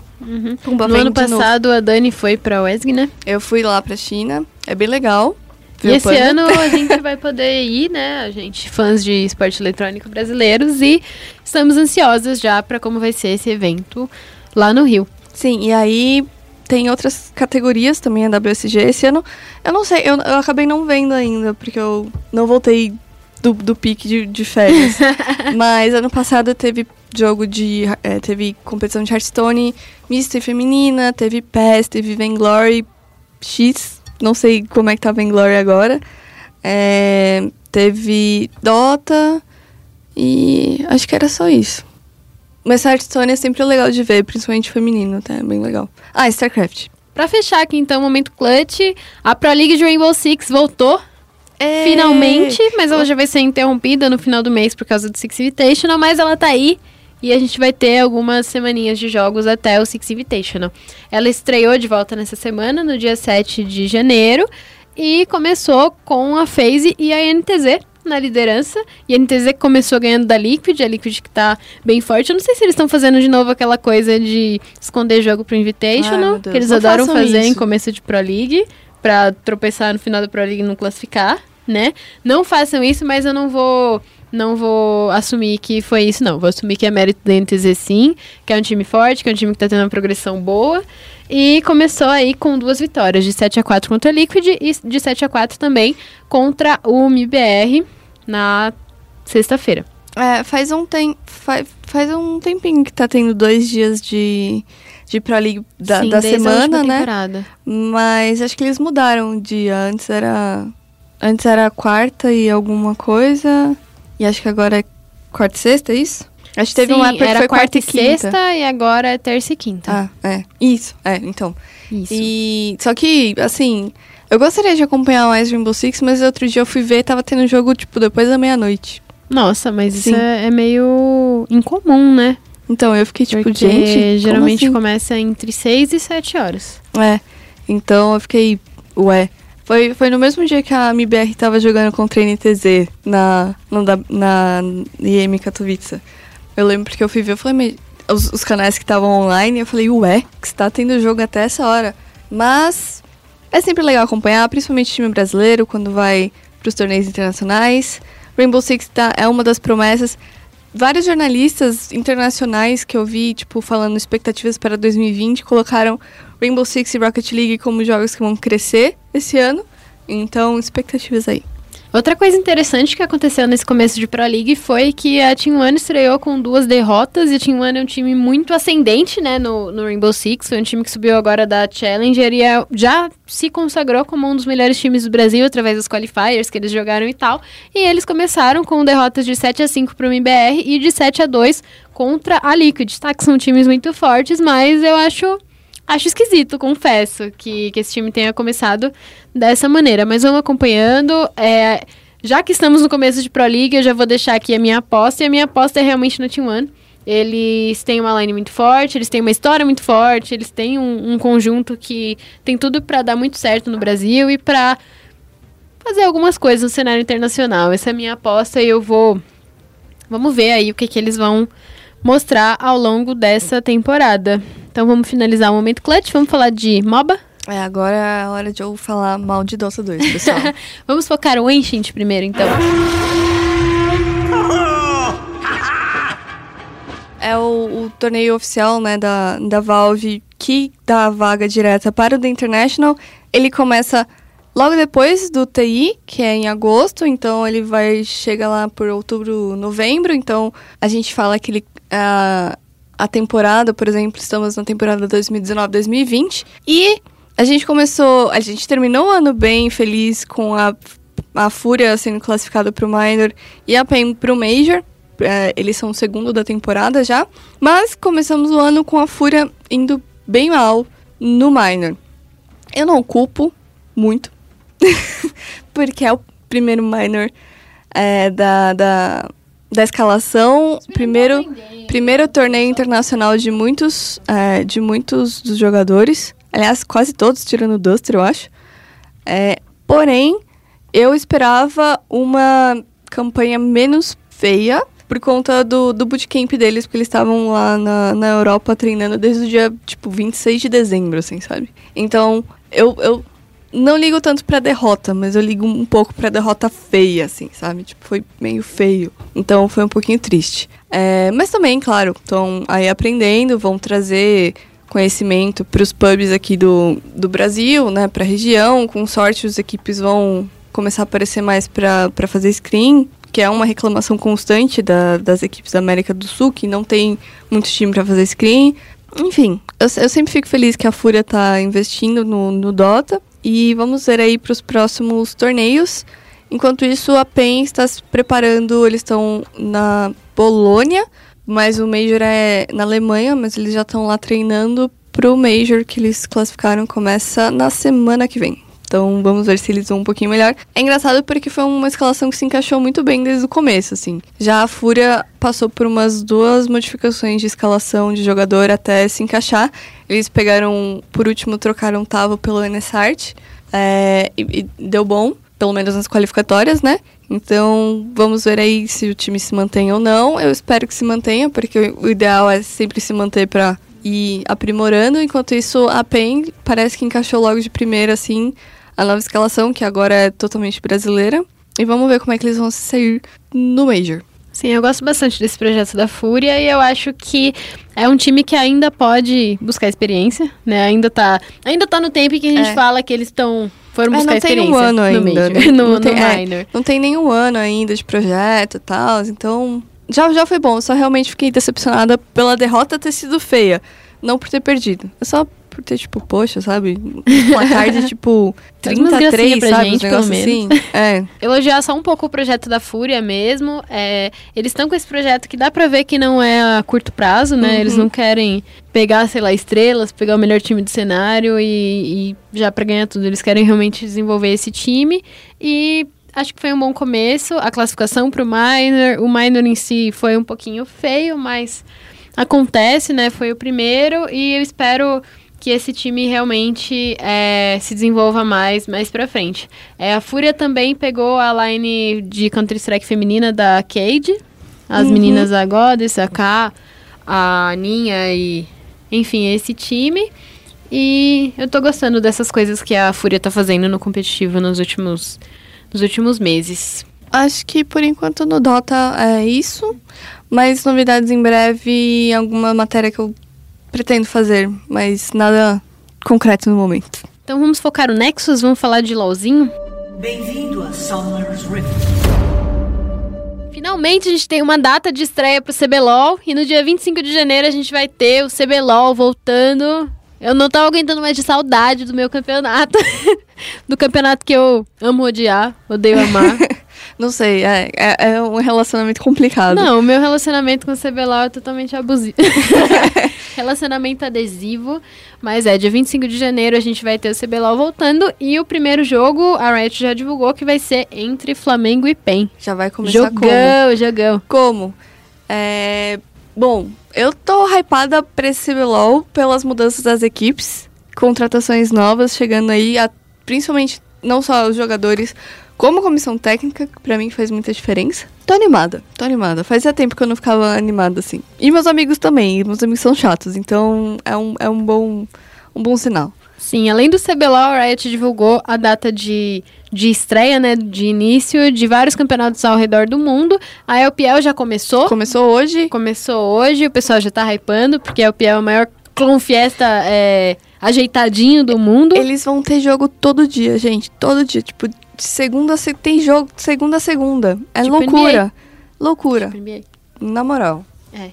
Pumba No ano de novo. passado, a Dani foi pra WESG, né? Eu fui lá pra China. É bem legal. E esse ano a gente vai poder ir, né? A gente, fãs de esporte eletrônico brasileiros, e estamos ansiosas já pra como vai ser esse evento lá no Rio. Sim, e aí tem outras categorias também, a WSG. Esse ano, eu não sei, eu, eu acabei não vendo ainda, porque eu não voltei do, do pique de, de férias. Mas ano passado teve jogo de. eh, teve competição de Hearthstone mista e feminina, teve PES, teve Vainglory X. Não sei como é que tá Vainglory agora. Eh, teve Dota e acho que era só isso. Mas Hearthstone é sempre legal de ver, principalmente feminino, tá? É bem legal. Ah, StarCraft. Pra fechar aqui, então, o momento clutch, a Pro League de Rainbow Six voltou finalmente, mas ela já vai ser interrompida no final do mês por causa do Six Invitational, mas ela tá aí e a gente vai ter algumas semaninhas de jogos até o Six Invitational. Ela estreou de volta nessa semana, no dia 7 de janeiro, e começou com a FaZe e a NTZ na liderança. E a NTZ começou ganhando da Liquid, a Liquid que tá bem forte. Eu não sei se eles estão fazendo de novo aquela coisa de esconder jogo pro Ai, Invitational, Deus, que eles não adoram fazer em isso. começo de Pro League, pra tropeçar no final da Pro League e não classificar, né? Não façam isso, mas eu não vou não vou assumir que foi isso, não. Vou assumir que é mérito da NTZ sim, que é um time forte, que é um time que tá tendo uma progressão boa. E começou aí com duas vitórias, de 7 a 4 contra a Liquid e de 7 a 4 também contra o MBR na sexta-feira. É, faz um, tem, faz, faz um tempinho que tá tendo dois dias de, de Pro League da, Sim, da semana, né? temporada. Mas acho que eles mudaram o dia. Antes era. Antes era quarta e alguma coisa. E acho que agora é quarta e sexta, é isso? Acho que teve Sim, uma época que era foi quarta quarta e e quinta. sexta e agora é terça e quinta. Ah, é. Isso, é, então. Isso. E. Só que, assim. Eu gostaria de acompanhar mais Rainbow Six, mas outro dia eu fui ver e tava tendo jogo, tipo, depois da meia-noite. Nossa, mas Sim. isso é, é meio incomum, né? Então eu fiquei tipo, Porque gente. geralmente assim? começa entre 6 e 7 horas. É. Então eu fiquei. Ué. Foi, foi no mesmo dia que a MBR tava jogando contra a NTZ na, no da- na IM Katowice. Eu lembro porque eu fui ver, eu falei, os, os canais que estavam online, eu falei, ué, que está tendo jogo até essa hora. Mas é sempre legal acompanhar, principalmente time brasileiro, quando vai pros torneios internacionais. Rainbow Six tá, é uma das promessas. Vários jornalistas internacionais que eu vi, tipo, falando expectativas para 2020, colocaram Rainbow Six e Rocket League como jogos que vão crescer esse ano. Então, expectativas aí. Outra coisa interessante que aconteceu nesse começo de Pro League foi que a Team One estreou com duas derrotas e a Team One é um time muito ascendente, né, no, no Rainbow Six. Foi um time que subiu agora da Challenger e é- já se consagrou como um dos melhores times do Brasil através dos qualifiers que eles jogaram e tal. E eles começaram com derrotas de 7 a 5 para o MBR e de 7 a 2 contra a Liquid, tá? Que são times muito fortes, mas eu acho Acho esquisito, confesso, que, que esse time tenha começado dessa maneira. Mas vamos acompanhando. É, já que estamos no começo de Pro League, eu já vou deixar aqui a minha aposta. E a minha aposta é realmente no Team One. Eles têm uma line muito forte, eles têm uma história muito forte, eles têm um, um conjunto que tem tudo pra dar muito certo no Brasil e pra fazer algumas coisas no cenário internacional. Essa é a minha aposta e eu vou. Vamos ver aí o que, que eles vão mostrar ao longo dessa temporada. Então vamos finalizar o momento clutch, vamos falar de MOBA. É, agora é a hora de eu falar mal de Dota 2, pessoal. Vamos focar o Ancient primeiro, então. é o, o torneio oficial, né, da, da Valve que dá a vaga direta para o The International. Ele começa logo depois do TI, que é em agosto, então ele vai chega lá por outubro, novembro, então a gente fala que ele a, a temporada, por exemplo, estamos na temporada 2019-2020 e a gente começou, a gente terminou o ano bem feliz com a a Fúria sendo classificada para o Minor e a PEN para o Major. é, eles são o segundo da temporada já. Mas começamos o ano com a Fúria indo bem mal no minor. Eu não culpo muito, porque é o primeiro minor é, da, da, da escalação, primeiro, primeiro torneio internacional de muitos, é, de muitos dos jogadores. Aliás, quase todos, tirando o Duster, eu acho. É, porém, eu esperava uma campanha menos feia por conta do, do bootcamp deles, porque eles estavam lá na, na Europa treinando desde o dia, tipo, 26 de dezembro, assim, sabe? Então, eu, eu não ligo tanto pra derrota, mas eu ligo um pouco pra derrota feia, assim, sabe? Tipo, foi meio feio. Então, foi um pouquinho triste. É, mas também, claro, estão aí aprendendo, vão trazer conhecimento para os pubs aqui do, do Brasil, né, para a região. Com sorte, as equipes vão começar a aparecer mais para fazer screen, que é uma reclamação constante da, das equipes da América do Sul, que não tem muito time para fazer screen. Enfim, eu, eu, sempre fico feliz que a Fúria está investindo no, no Dota. E vamos ver aí para os próximos torneios. Enquanto isso, a PEN está se preparando, eles estão na Polônia, mas o Major é na Alemanha, mas eles já estão lá treinando para o Major que eles classificaram, começa na semana que vem. Então vamos ver se eles vão um pouquinho melhor. É engraçado porque foi uma escalação que se encaixou muito bem desde o começo, assim. Já a Fúria passou por umas duas modificações de escalação de jogador até se encaixar. Eles pegaram, por último, trocaram Tavo pelo Enesart. É, e, e deu bom, pelo menos nas qualificatórias, né? Então, vamos ver aí se o time se mantém ou não. Eu espero que se mantenha, porque o ideal é sempre se manter para ir aprimorando. Enquanto isso, a PEN parece que encaixou logo de primeira, assim, a nova escalação, que agora é totalmente brasileira. E vamos ver como é que eles vão sair no Major. Sim, eu gosto bastante desse projeto da Fúria e eu acho que é um time que ainda pode buscar experiência, né? Ainda tá, ainda tá no tempo que a gente É. fala que eles estão foram É, buscar não tem experiência um ano no ainda. Major, né? no, não, tem, é, minor. não tem nenhum ano ainda de projeto e tal. Então, já, já foi bom. Só realmente fiquei decepcionada pela derrota ter sido feia. Não por ter perdido. É só por ter, tipo, poxa, sabe? Um placar de, tipo, Faz umas gracinha 33, pra sabe? gente, pelo assim. É. Elogiar só um pouco o projeto da Fúria mesmo. É, eles estão com esse projeto que dá pra ver que não é a curto prazo, né? Uhum. Eles não querem pegar, sei lá, estrelas, pegar o melhor time do cenário e, e já pra ganhar tudo. Eles querem realmente desenvolver esse time e acho que foi um bom começo. A classificação pro minor, o minor em si foi um pouquinho feio, mas acontece, né? Foi o primeiro e eu espero que esse time realmente é, se desenvolva mais mais pra frente. É, a Fúria também pegou a line de Counter-Strike feminina da Cade, as Uhum. meninas a Goddess, a K, a Ninha e enfim, esse time. E eu tô gostando dessas coisas que a Fúria tá fazendo no competitivo nos últimos, nos últimos meses. Acho que por enquanto no Dota é isso. Mas novidades em breve, alguma matéria que eu pretendo fazer, mas nada concreto no momento. Então vamos focar no Nexus, vamos falar de LoLzinho? Bem-vindo a Summer's Rift. Finalmente a gente tem uma data de estreia pro CBLOL e no dia 25 de janeiro a gente vai ter o CBLOL voltando. Eu não tava aguentando mais de saudade do meu campeonato. do campeonato que eu amo odiar, odeio amar. Não sei, é, é, é um relacionamento complicado. não, o meu relacionamento com o CBLOL é totalmente abusivo. relacionamento adesivo. Mas é, dia 25 de janeiro a gente vai ter o CBLOL voltando. E o primeiro jogo, a Riot já divulgou que vai ser entre Flamengo e PEN. Já vai começar como? Jogão, jogão. Como? É, Bom, eu tô hypada pra esse CBLOL pelas mudanças das equipes, contratações novas chegando aí, a- principalmente não só os jogadores, como comissão técnica, que pra mim faz muita diferença. Tô animada, tô animada. Fazia tempo que eu não ficava animada assim. E meus amigos também, meus amigos são chatos, então é um, é um, bom, um bom sinal. Sim, além do CBLOL, a Riot divulgou a data de, de estreia, né, de início de vários campeonatos ao redor do mundo. A LPL já começou, Começou hoje, começou hoje, o pessoal já tá hypando, porque a LPL é o maior clone fiesta é, ajeitadinho do mundo. eles vão ter jogo todo dia, gente, todo dia. Tipo, de segunda a se... tem jogo de segunda a segunda. É Tipo loucura. Loucura. NBA. Na moral. É,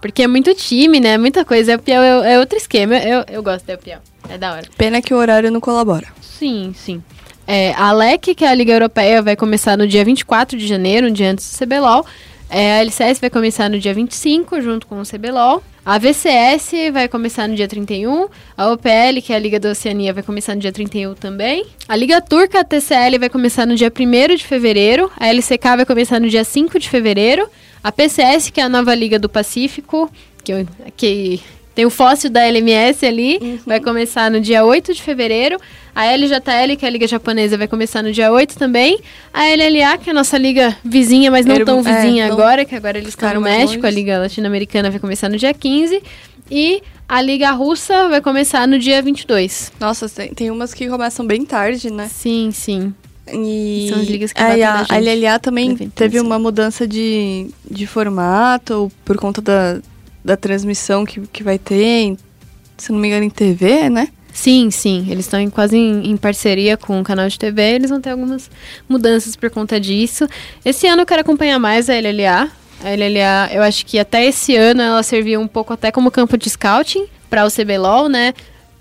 porque é muito time, né, muita coisa. LPL é, é outro esquema, eu, eu gosto da LPL, é da hora. Pena que o horário não colabora. Sim, sim. É, a LEC, que é a Liga Europeia, vai começar no dia 24 de janeiro, um dia antes do CBLOL. É, a LCS vai começar no dia 25, junto com o CBLOL. A VCS vai começar no dia 31. A OPL, que é a Liga da Oceania, vai começar no dia 31 também. A Liga Turca, a TCL, vai começar no dia 1 de fevereiro. A LCK vai começar no dia 5 de fevereiro. A PCS, que é a nova Liga do Pacífico, que, eu- que tem o fóssil da LMS ali, vai começar no dia 8 de fevereiro. A LJL, que é a Liga Japonesa, vai começar no dia 8 também. A LLA, que é a nossa liga vizinha, mas não Era- tão é, vizinha não- agora, que agora eles estão no México. A longe. Liga Latino-Americana vai começar no dia 15. E a Liga Russa vai começar no dia 22. Nossa, tem, tem umas que começam bem tarde, né? Sim, sim. E São as ligas que batem a, a LLA também teve uma mudança de, de formato por conta da, da transmissão que, que vai ter, se não me engano, em TV, né? Sim, sim. Eles estão quase em, em parceria com o canal de TV. Eles vão ter algumas mudanças por conta disso. Esse ano eu quero acompanhar mais a LLA. A LLA, eu acho que até esse ano ela serviu um pouco até como campo de scouting para o CBLOL, né?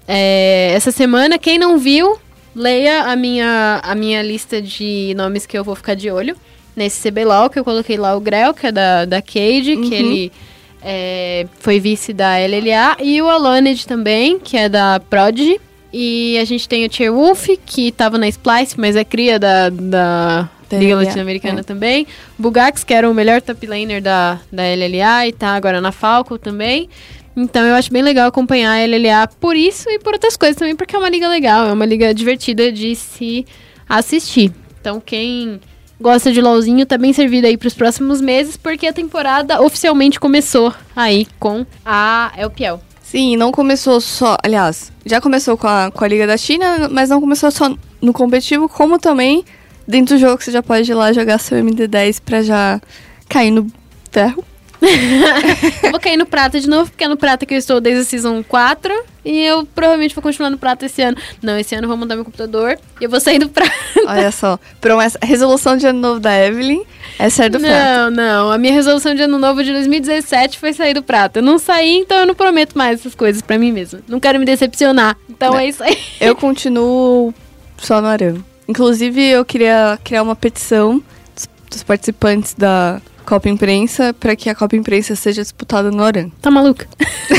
É, essa semana, quem não viu, leia a minha, a minha lista de nomes que eu vou ficar de olho nesse CBLOL, que eu coloquei lá o Grell, que é da, da Cade, que ele é, foi vice da LLA, e o Aloned também, que é da Prodigy. E a gente tem o Wolf, que tava na Splice, mas é cria da, da Liga Latino-Americana é. também. Bugax, que era o melhor top laner da, da LLA e tá agora na Falco também. Então eu acho bem legal acompanhar a LLA por isso e por outras coisas também, porque é uma liga legal, é uma liga divertida de se assistir. Então quem gosta de LOLzinho tá bem servido aí pros próximos meses, porque a temporada oficialmente começou aí com a LPL. Sim, não começou só. Aliás, já começou com a, com a Liga da China, mas não começou só no competitivo, como também dentro do jogo você já pode ir lá jogar seu MD10 pra já cair no ferro. Eu vou cair no prata de novo, porque é no prata que eu estou desde a Season 4. E eu provavelmente vou continuar no prata esse ano. Não, esse ano eu vou mudar meu computador e eu vou sair do prata. Olha só, promessa, resolução de ano novo da Evelyn é sair do ferro. Não, não. A minha resolução de ano novo de 2017 foi sair do prata. Eu não saí, então eu não prometo mais essas coisas pra mim mesma. Não quero me decepcionar. Então é isso aí. Eu continuo só no Aran. Inclusive, eu queria criar uma petição dos participantes da Copa Imprensa para que a Copa Imprensa seja disputada no Aran. Tá maluca?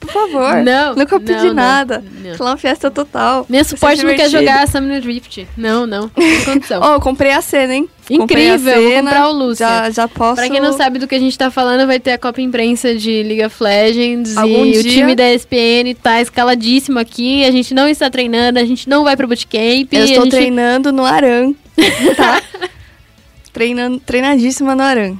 Por favor. Não, Nunca pedi não, não, nada. não. Uma festa total. Minha suporte não quer jogar Summoner Drift. Não, não. Não tem condição. Ó, eu comprei a cena, hein? A Incrível, vou cena, comprar o Lúcia. Já, já posso... Pra quem não sabe do que a gente tá falando, vai ter a Copa Imprensa de League of Legends. Algum e o dia- time da ESPN tá escaladíssimo aqui. A gente não está treinando, a gente não vai pro bootcamp. Eu a estou gente... treinando no Aran, tá? Treinando, treinadíssima no Aran.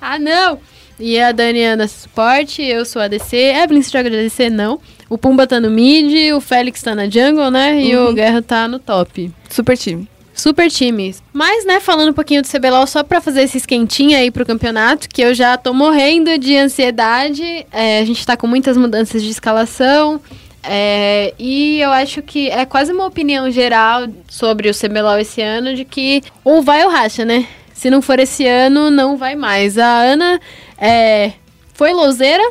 Ah, não! E a Dani é suporte, eu sou ADC. Evelyn, você joga de ADC? Não. O Pumba tá no mid, o Félix tá na jungle, né? E Uhum. o Guerra tá no top. Super time. Super times. Mas, né, falando um pouquinho do CBLOL, só pra fazer esse esquentinho aí pro campeonato, que eu já tô morrendo de ansiedade. É, a gente tá com muitas mudanças de escalação. É, e eu acho que é quase uma opinião geral sobre o CBLOL esse ano de que ou vai ou racha, né? Se não for esse ano, não vai mais. A Ana é, foi louzeira,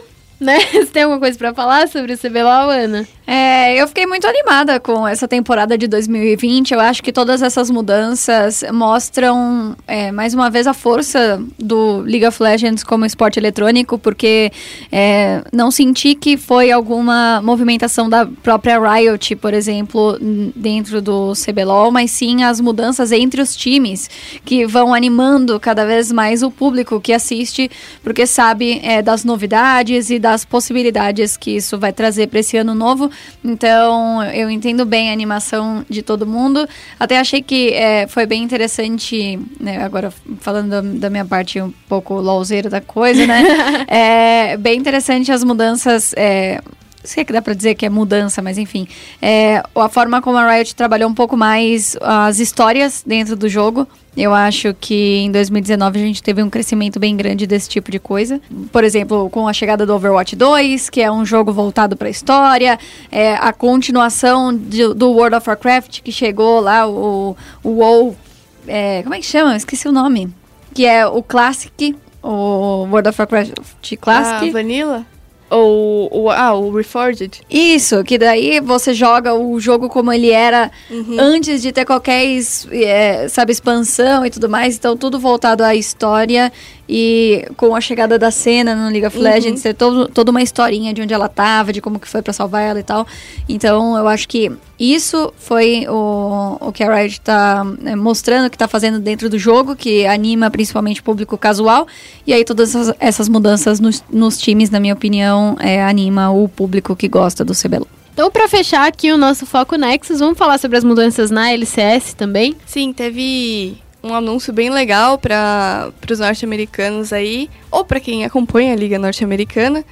né? Você tem alguma coisa pra falar sobre o CBLOL, Ana? É, eu fiquei muito animada com essa temporada de 2020. Eu acho que todas essas mudanças mostram é, mais uma vez a força do League of Legends como esporte eletrônico, porque é, não senti que foi alguma movimentação da própria Riot, por exemplo, dentro do CBLOL, mas sim as mudanças entre os times que vão animando cada vez mais o público que assiste, porque sabe é, das novidades e das possibilidades que isso vai trazer para esse ano novo. Então, eu entendo bem a animação de todo mundo. Até achei que é, foi bem interessante, né, agora falando da, da minha parte um pouco lolzeira da coisa, né? é bem interessante as mudanças. É, sei que dá pra dizer que é mudança, mas enfim. É, a forma como a Riot trabalhou um pouco mais as histórias dentro do jogo. Eu acho que em 2019 a gente teve um crescimento bem grande desse tipo de coisa. Por exemplo, com a chegada do Overwatch 2, que é um jogo voltado pra história, é, a continuação de- do World of Warcraft, que chegou lá, o, o WoW. é, como é que chama? Eu Esqueci o nome. Que é o Classic, o World of Warcraft A Classic. Vanilla? O, o, ah, o Reforged. Isso, que daí você joga o jogo como ele era antes de ter qualquer, é, sabe, expansão e tudo mais. Então, tudo voltado à história e com a chegada da cena no League of Legends, ter todo, toda uma historinha de onde ela tava, de como que foi pra salvar ela e tal. Então, eu acho que isso foi o, o que a Riot tá é, mostrando que tá fazendo dentro do jogo, que anima principalmente o público casual. E aí, todas essas, essas mudanças nos, nos times, na minha opinião, é, anima o público que gosta do CBLOL. Então, pra fechar aqui o nosso foco Nexus, vamos falar sobre as mudanças na LCS também. Sim, teve um anúncio bem legal para os norte-americanos aí, ou para quem acompanha a Liga Norte-Americana,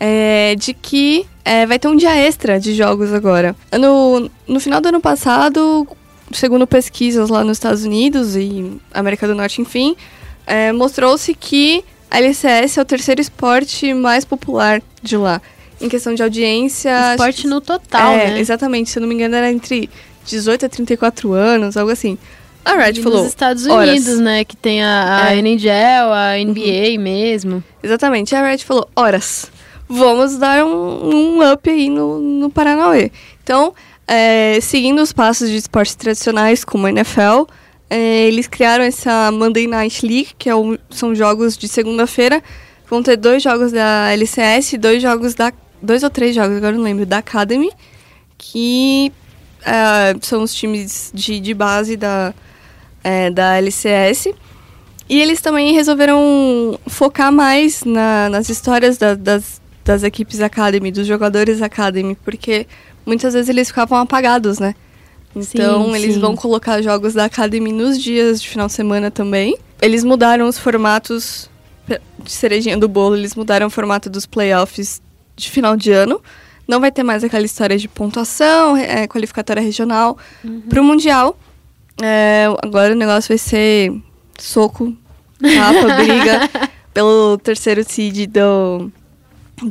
é, de que é, vai ter um dia extra de jogos agora. No, no final do ano passado, segundo pesquisas lá nos Estados Unidos e América do Norte, enfim, é, mostrou-se que a LCS é o terceiro esporte mais popular de lá. Em questão de audiência. Esporte no total, é, né? Exatamente, se eu não me engano, era entre 18 a 34 anos, algo assim. A Red E falou. Nos Estados horas. Unidos, né? Que tem a, a É. NHL, a NBA mesmo. Exatamente, a Red falou: horas, vamos dar um, um up aí no, no Paranauê. Então, é, seguindo os passos de esportes tradicionais, como a NFL, é, eles criaram essa Monday Night League, que é são jogos de segunda-feira. Vão ter dois jogos da LCS e dois jogos da. Dois ou três jogos, agora não lembro, da Academy, que é, são os times de, de base da, é, da LCS. E eles também resolveram focar mais na- nas histórias da- das, das equipes Academy, dos jogadores Academy, porque muitas vezes eles ficavam apagados, né? Então Sim, eles sim. vão colocar jogos da Academy nos dias de final de semana também. Eles mudaram os formatos de cerejinha do bolo, eles mudaram o formato dos playoffs de final de ano. Não vai ter mais aquela história de pontuação, é, qualificatória regional. Pro Mundial, é, agora o negócio vai ser soco, tapa, briga pelo terceiro seed do,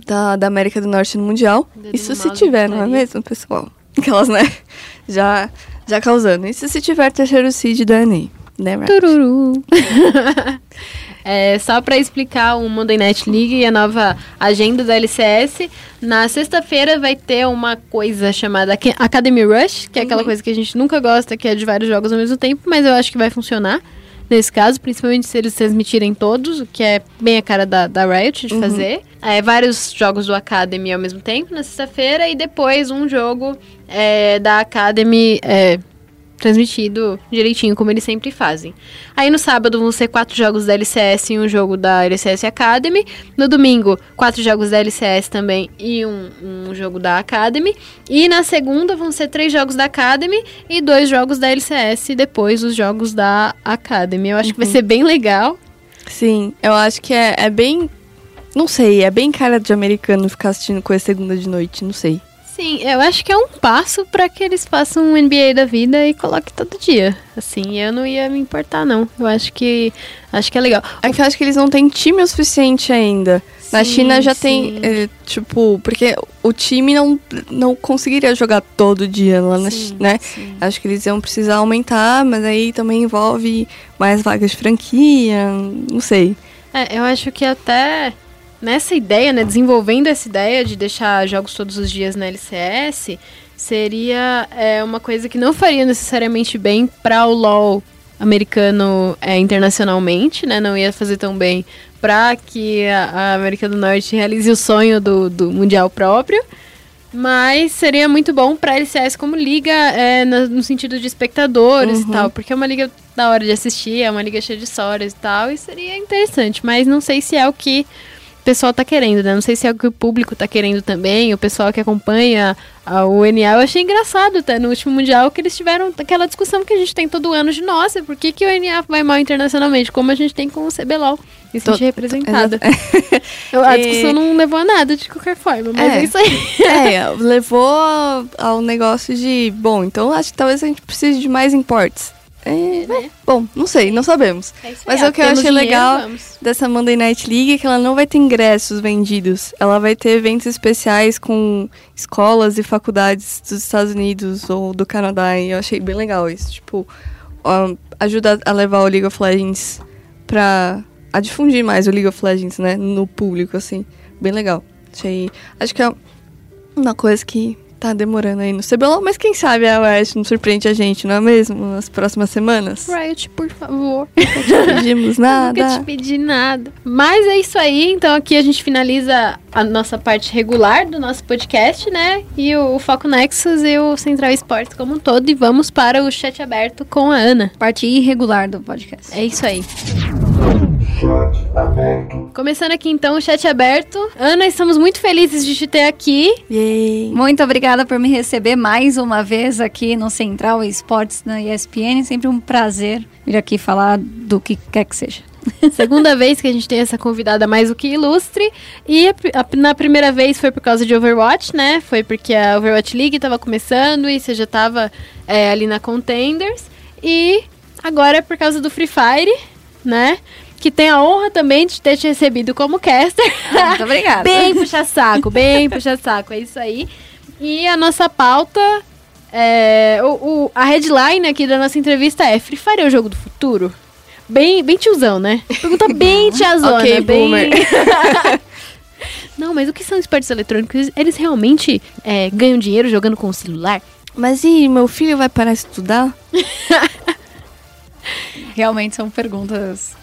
da, da América do Norte no Mundial. Isso se tiver, não é mesmo, pessoal? Aquelas, né? Já, já causando. Isso se tiver terceiro seed da ENEI. Né? Tururu. É, só pra explicar o Monday Night League e a nova agenda da LCS, na sexta-feira vai ter uma coisa chamada Aca- Academy Rush, que é aquela coisa que a gente nunca gosta, que é de vários jogos ao mesmo tempo, mas eu acho que vai funcionar nesse caso, principalmente se eles transmitirem todos, o que é bem a cara da, da Riot de fazer. É, vários jogos do Academy ao mesmo tempo na sexta-feira e depois um jogo é, da Academy é, transmitido direitinho, como eles sempre fazem. Aí no sábado vão ser quatro jogos da LCS e um jogo da LCS Academy. No domingo, quatro jogos da LCS também e um, um jogo da Academy. E na segunda vão ser três jogos da Academy e dois jogos da LCS e depois os jogos da Academy. Eu acho que vai ser bem legal. Sim, eu acho que é, é bem. Não sei, é bem cara de americano ficar assistindo coisa segunda de noite, não sei. Sim, eu acho que é um passo pra que eles façam um NBA da vida e coloquem todo dia. Assim, eu não ia me importar, não. Eu acho que acho que é legal. É que eu acho que eles não têm time o suficiente ainda. Na Sim, China já sim. tem, é, tipo, porque o time não, não conseguiria jogar todo dia lá na Sim, né? sim. Acho que eles iam precisar aumentar, mas aí também envolve mais vagas de franquia, não sei. É, eu acho que até nessa ideia, né, desenvolvendo essa ideia de deixar jogos todos os dias na LCS, seria é, uma coisa que não faria necessariamente bem para o LoL americano é, internacionalmente, né? Não ia fazer tão bem para que a, América do Norte realize o sonho do, do mundial próprio. Mas seria muito bom pra LCS como liga, é, no, no sentido de espectadores e tal, porque é uma liga da hora de assistir, é uma liga cheia de histórias e tal, e seria interessante, mas não sei se é o que o pessoal tá querendo, né? Não sei se é o que o público tá querendo também, o pessoal que acompanha a UNA. Eu achei engraçado até no último Mundial que eles tiveram aquela discussão que a gente tem todo ano de, nossa, por que, que o UNA vai mal internacionalmente? Como a gente tem com o CBLOL. E se sentir representada. A discussão não levou a nada de qualquer forma, mas é, É. isso aí. É, levou ao negócio de, bom, então acho que talvez a gente precise de mais imports. É, é, bom, não sei, não sabemos. Mas Ah, o que eu achei dinheiro, legal vamos. dessa Monday Night League é que ela não vai ter ingressos vendidos. Ela vai ter eventos especiais com escolas e faculdades dos Estados Unidos ou do Canadá. E eu achei bem legal isso. Tipo, ajuda a levar o League of Legends pra. a difundir mais o League of Legends, né? No público, assim. Bem legal. Achei. Acho que é uma coisa que tá demorando aí no CBLOL, mas quem sabe a Riot não surpreende a gente, não é mesmo? Nas próximas semanas. Riot, por favor. Não pedimos Nunca te nada. pedi nada. Mas é isso aí. Então aqui a gente finaliza a nossa parte regular do nosso podcast, né? E o Foco Nexus e o Central Esportes como um todo. E vamos para o chat aberto com a Ana. Parte irregular do podcast. É isso aí. Começando aqui então o chat aberto. Ana, estamos muito felizes de te ter aqui. Yay. Muito obrigada por me receber mais uma vez aqui no Central Esportes na ESPN. Sempre um prazer vir aqui falar do que quer que seja. Segunda vez que a gente tem essa convidada mais do que ilustre. E a a- na primeira vez foi por causa de Overwatch, né? Foi porque a Overwatch League tava começando e você já tava é, ali na Contenders. E agora é por causa do Free Fire, né? Que tem a honra também de ter te recebido como caster. Muito obrigada. bem puxa-saco, bem puxa-saco, é isso aí. E a nossa pauta, é, o, o- a headline aqui da nossa entrevista é Free Fire é o jogo do futuro? Bem, bem tiozão, né? Pergunta bem tiazona, Ok, bem... boomer. Não, mas o que são esportes eletrônicos? Eles realmente é, ganham dinheiro jogando com o celular? Mas e meu filho vai parar de estudar? Realmente são perguntas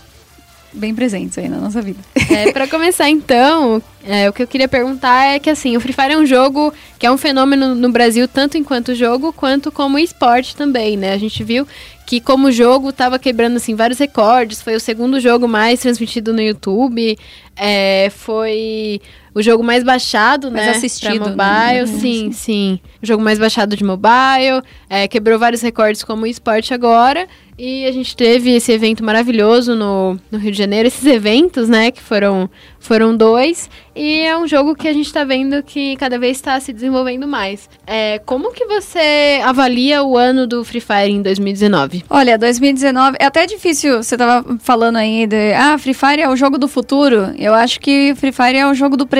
bem presentes aí na nossa vida. É, para começar então, é, o que eu queria perguntar é que assim, o Free Fire é um jogo que é um fenômeno no Brasil tanto enquanto jogo quanto como esporte também, né? A gente viu que como jogo tava quebrando assim vários recordes, foi o segundo jogo mais transmitido no YouTube, é, foi o jogo mais baixado, Mais né? assistido, pra mobile, né? sim, sim. O jogo mais baixado de mobile, é, quebrou vários recordes como esporte agora. E a gente teve esse evento maravilhoso no, no Rio de Janeiro, esses eventos, né, que foram, foram dois. E é um jogo que a gente tá vendo que cada vez está se desenvolvendo mais. É, como que você avalia o ano do Free Fire em 2019? Olha, 2019 é até difícil. Você tava falando aí de ah, Free Fire é o jogo do futuro. Eu acho que Free Fire é o jogo do presente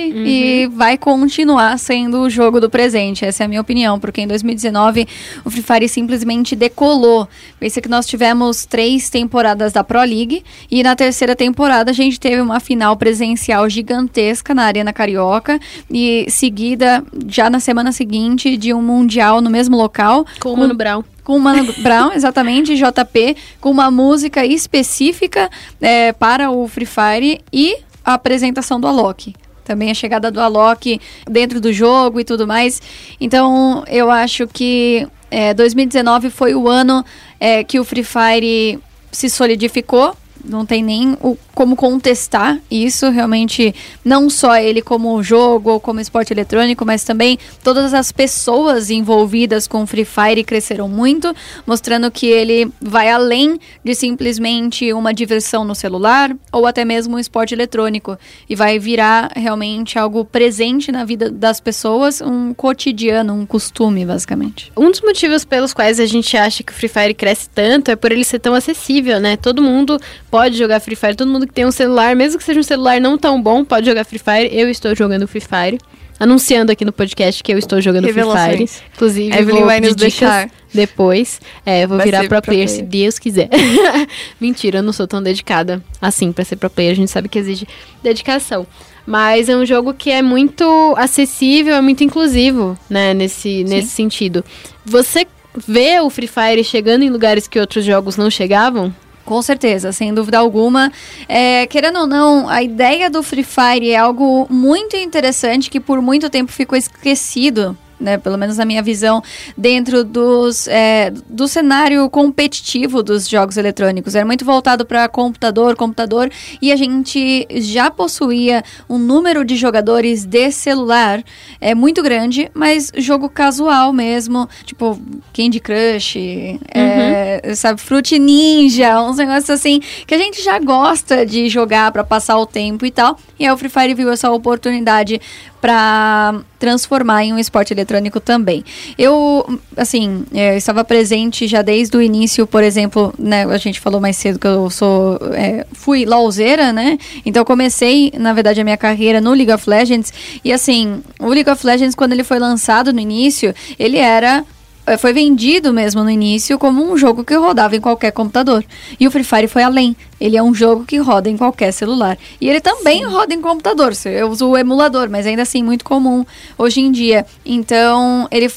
e vai continuar sendo o jogo do presente. Essa é a minha opinião, porque em 2019 o Free Fire simplesmente decolou. Pense que nós tivemos três temporadas da Pro League e na terceira temporada a gente teve uma final presencial gigantesca na Arena Carioca e seguida já na semana seguinte de um mundial no mesmo local Com o Mano Brown. com o Mano Brown, exatamente, JP, com uma música específica é, para o Free Fire e a apresentação do Alok. Também a chegada do Alok dentro do jogo e tudo mais. Então, eu acho que é, 2019 foi o ano é, que o Free Fire se solidificou. Não tem nem o, como contestar isso, realmente, não só ele como jogo ou como esporte eletrônico, mas também todas as pessoas envolvidas com Free Fire cresceram muito, mostrando que ele vai além de simplesmente uma diversão no celular ou até mesmo um esporte eletrônico e vai virar realmente algo presente na vida das pessoas, um cotidiano, um costume, basicamente. Um dos motivos pelos quais a gente acha que o Free Fire cresce tanto é por ele ser tão acessível, né? Todo mundo pode jogar Free Fire, todo mundo que tem um celular, mesmo que seja um celular não tão bom, pode jogar Free Fire. Eu estou jogando Free Fire. Anunciando aqui no podcast que eu estou jogando Free Fire. Inclusive, Evelyn vou vai nos deixar. depois. É, vou Vai virar pro pro player, player. se Deus quiser. Mentira, eu não sou tão dedicada assim pra ser pro player. A gente sabe que exige dedicação. Mas é um jogo que é muito acessível, é muito inclusivo, né, nesse, nesse sentido. Você vê o Free Fire chegando em lugares que outros jogos não chegavam? Com certeza, sem dúvida alguma. É, querendo ou não, a ideia do Free Fire é algo muito interessante que por muito tempo ficou esquecido. Né, pelo menos na minha visão, dentro dos, é, do cenário competitivo dos jogos eletrônicos. Era muito voltado para computador, computador, e a gente já possuía um número de jogadores de celular é muito grande, mas jogo casual mesmo, tipo Candy Crush, é, sabe, Fruit Ninja, uns negócios assim que a gente já gosta de jogar para passar o tempo e tal. E aí o Free Fire viu essa oportunidade para transformar em um esporte eletrônico também. Eu, assim, é, estava presente já desde o início, por exemplo, né, a gente falou mais cedo que eu sou, é, fui LOLzeira, né? Então eu comecei, na verdade, a minha carreira no League of Legends e assim, o League of Legends quando ele foi lançado no início, ele era foi vendido mesmo no início como um jogo que rodava em qualquer computador. E o Free Fire foi além. Ele é um jogo que roda em qualquer celular. E ele também roda em computador. Eu uso o emulador, mas ainda assim muito comum hoje em dia. Então, ele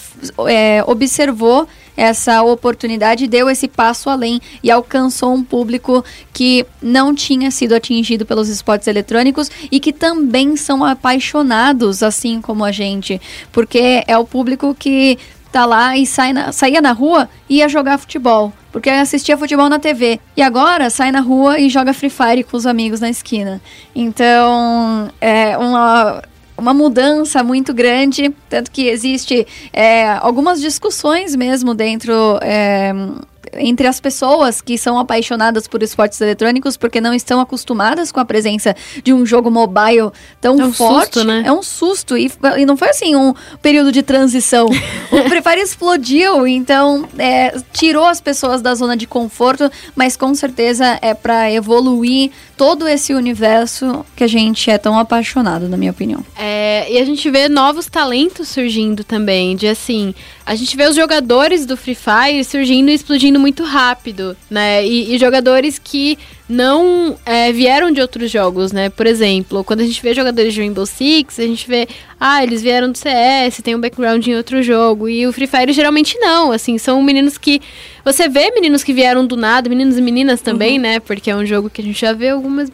é, observou essa oportunidade, deu esse passo além e alcançou um público que não tinha sido atingido pelos esportes eletrônicos e que também são apaixonados, assim como a gente, porque é o público que tá lá e sai na, saía na rua e ia jogar futebol. Porque assistia futebol na TV. E agora sai na rua e joga Free Fire com os amigos na esquina. Então, é uma uma mudança muito grande, tanto que existe é, algumas discussões mesmo dentro é, entre as pessoas que são apaixonadas por esportes eletrônicos porque não estão acostumadas com a presença de um jogo mobile tão É um forte. susto, né? É um susto. E, e não foi assim um período de transição. o Free Fire explodiu, então é, tirou as pessoas da zona de conforto, mas com certeza é para evoluir todo esse universo que a gente é tão apaixonado, na minha opinião. É, e a gente vê novos talentos surgindo também, de assim, a gente vê os jogadores do Free Fire surgindo e explodindo muito rápido, né? E, e jogadores que não é, vieram de outros jogos, né? Por exemplo, quando a gente vê jogadores de Rainbow Six, a gente vê, ah, eles vieram do CS, tem um background em outro jogo. E o Free Fire geralmente não, assim, são meninos que. Você vê meninos que vieram do nada, meninos e meninas também, né? Porque é um jogo que a gente já vê algumas,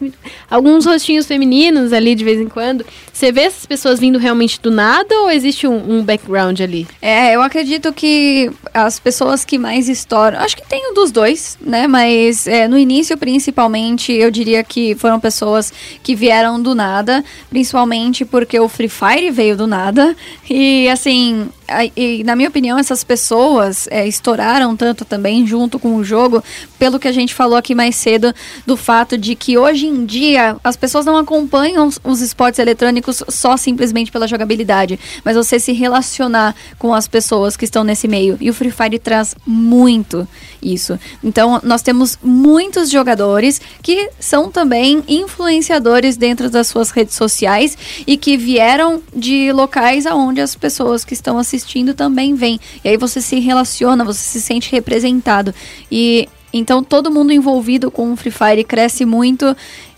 alguns rostinhos femininos ali de vez em quando. Você vê essas pessoas vindo realmente do nada ou existe um, um background ali? É, eu acredito que as pessoas que mais estouram, acho que tem um dos dois, né? Mas é, no início, principalmente, eu diria que foram pessoas que vieram do nada, principalmente porque o Free Fire veio do nada. E assim, e, na minha opinião, essas pessoas é, estouraram tanto também junto com o jogo, pelo que a gente falou aqui mais cedo, do fato de que hoje em dia as pessoas não acompanham os, esportes eletrônicos só simplesmente pela jogabilidade, mas você se relacionar com as pessoas que estão nesse meio. E o Free Fire traz muito isso. Então, nós temos muitos jogadores que são também influenciadores dentro das suas redes sociais e que vieram de locais aonde as pessoas que estão assistindo também vêm. E aí você se relaciona, você se sente representado. E então todo mundo envolvido com o Free Fire cresce muito.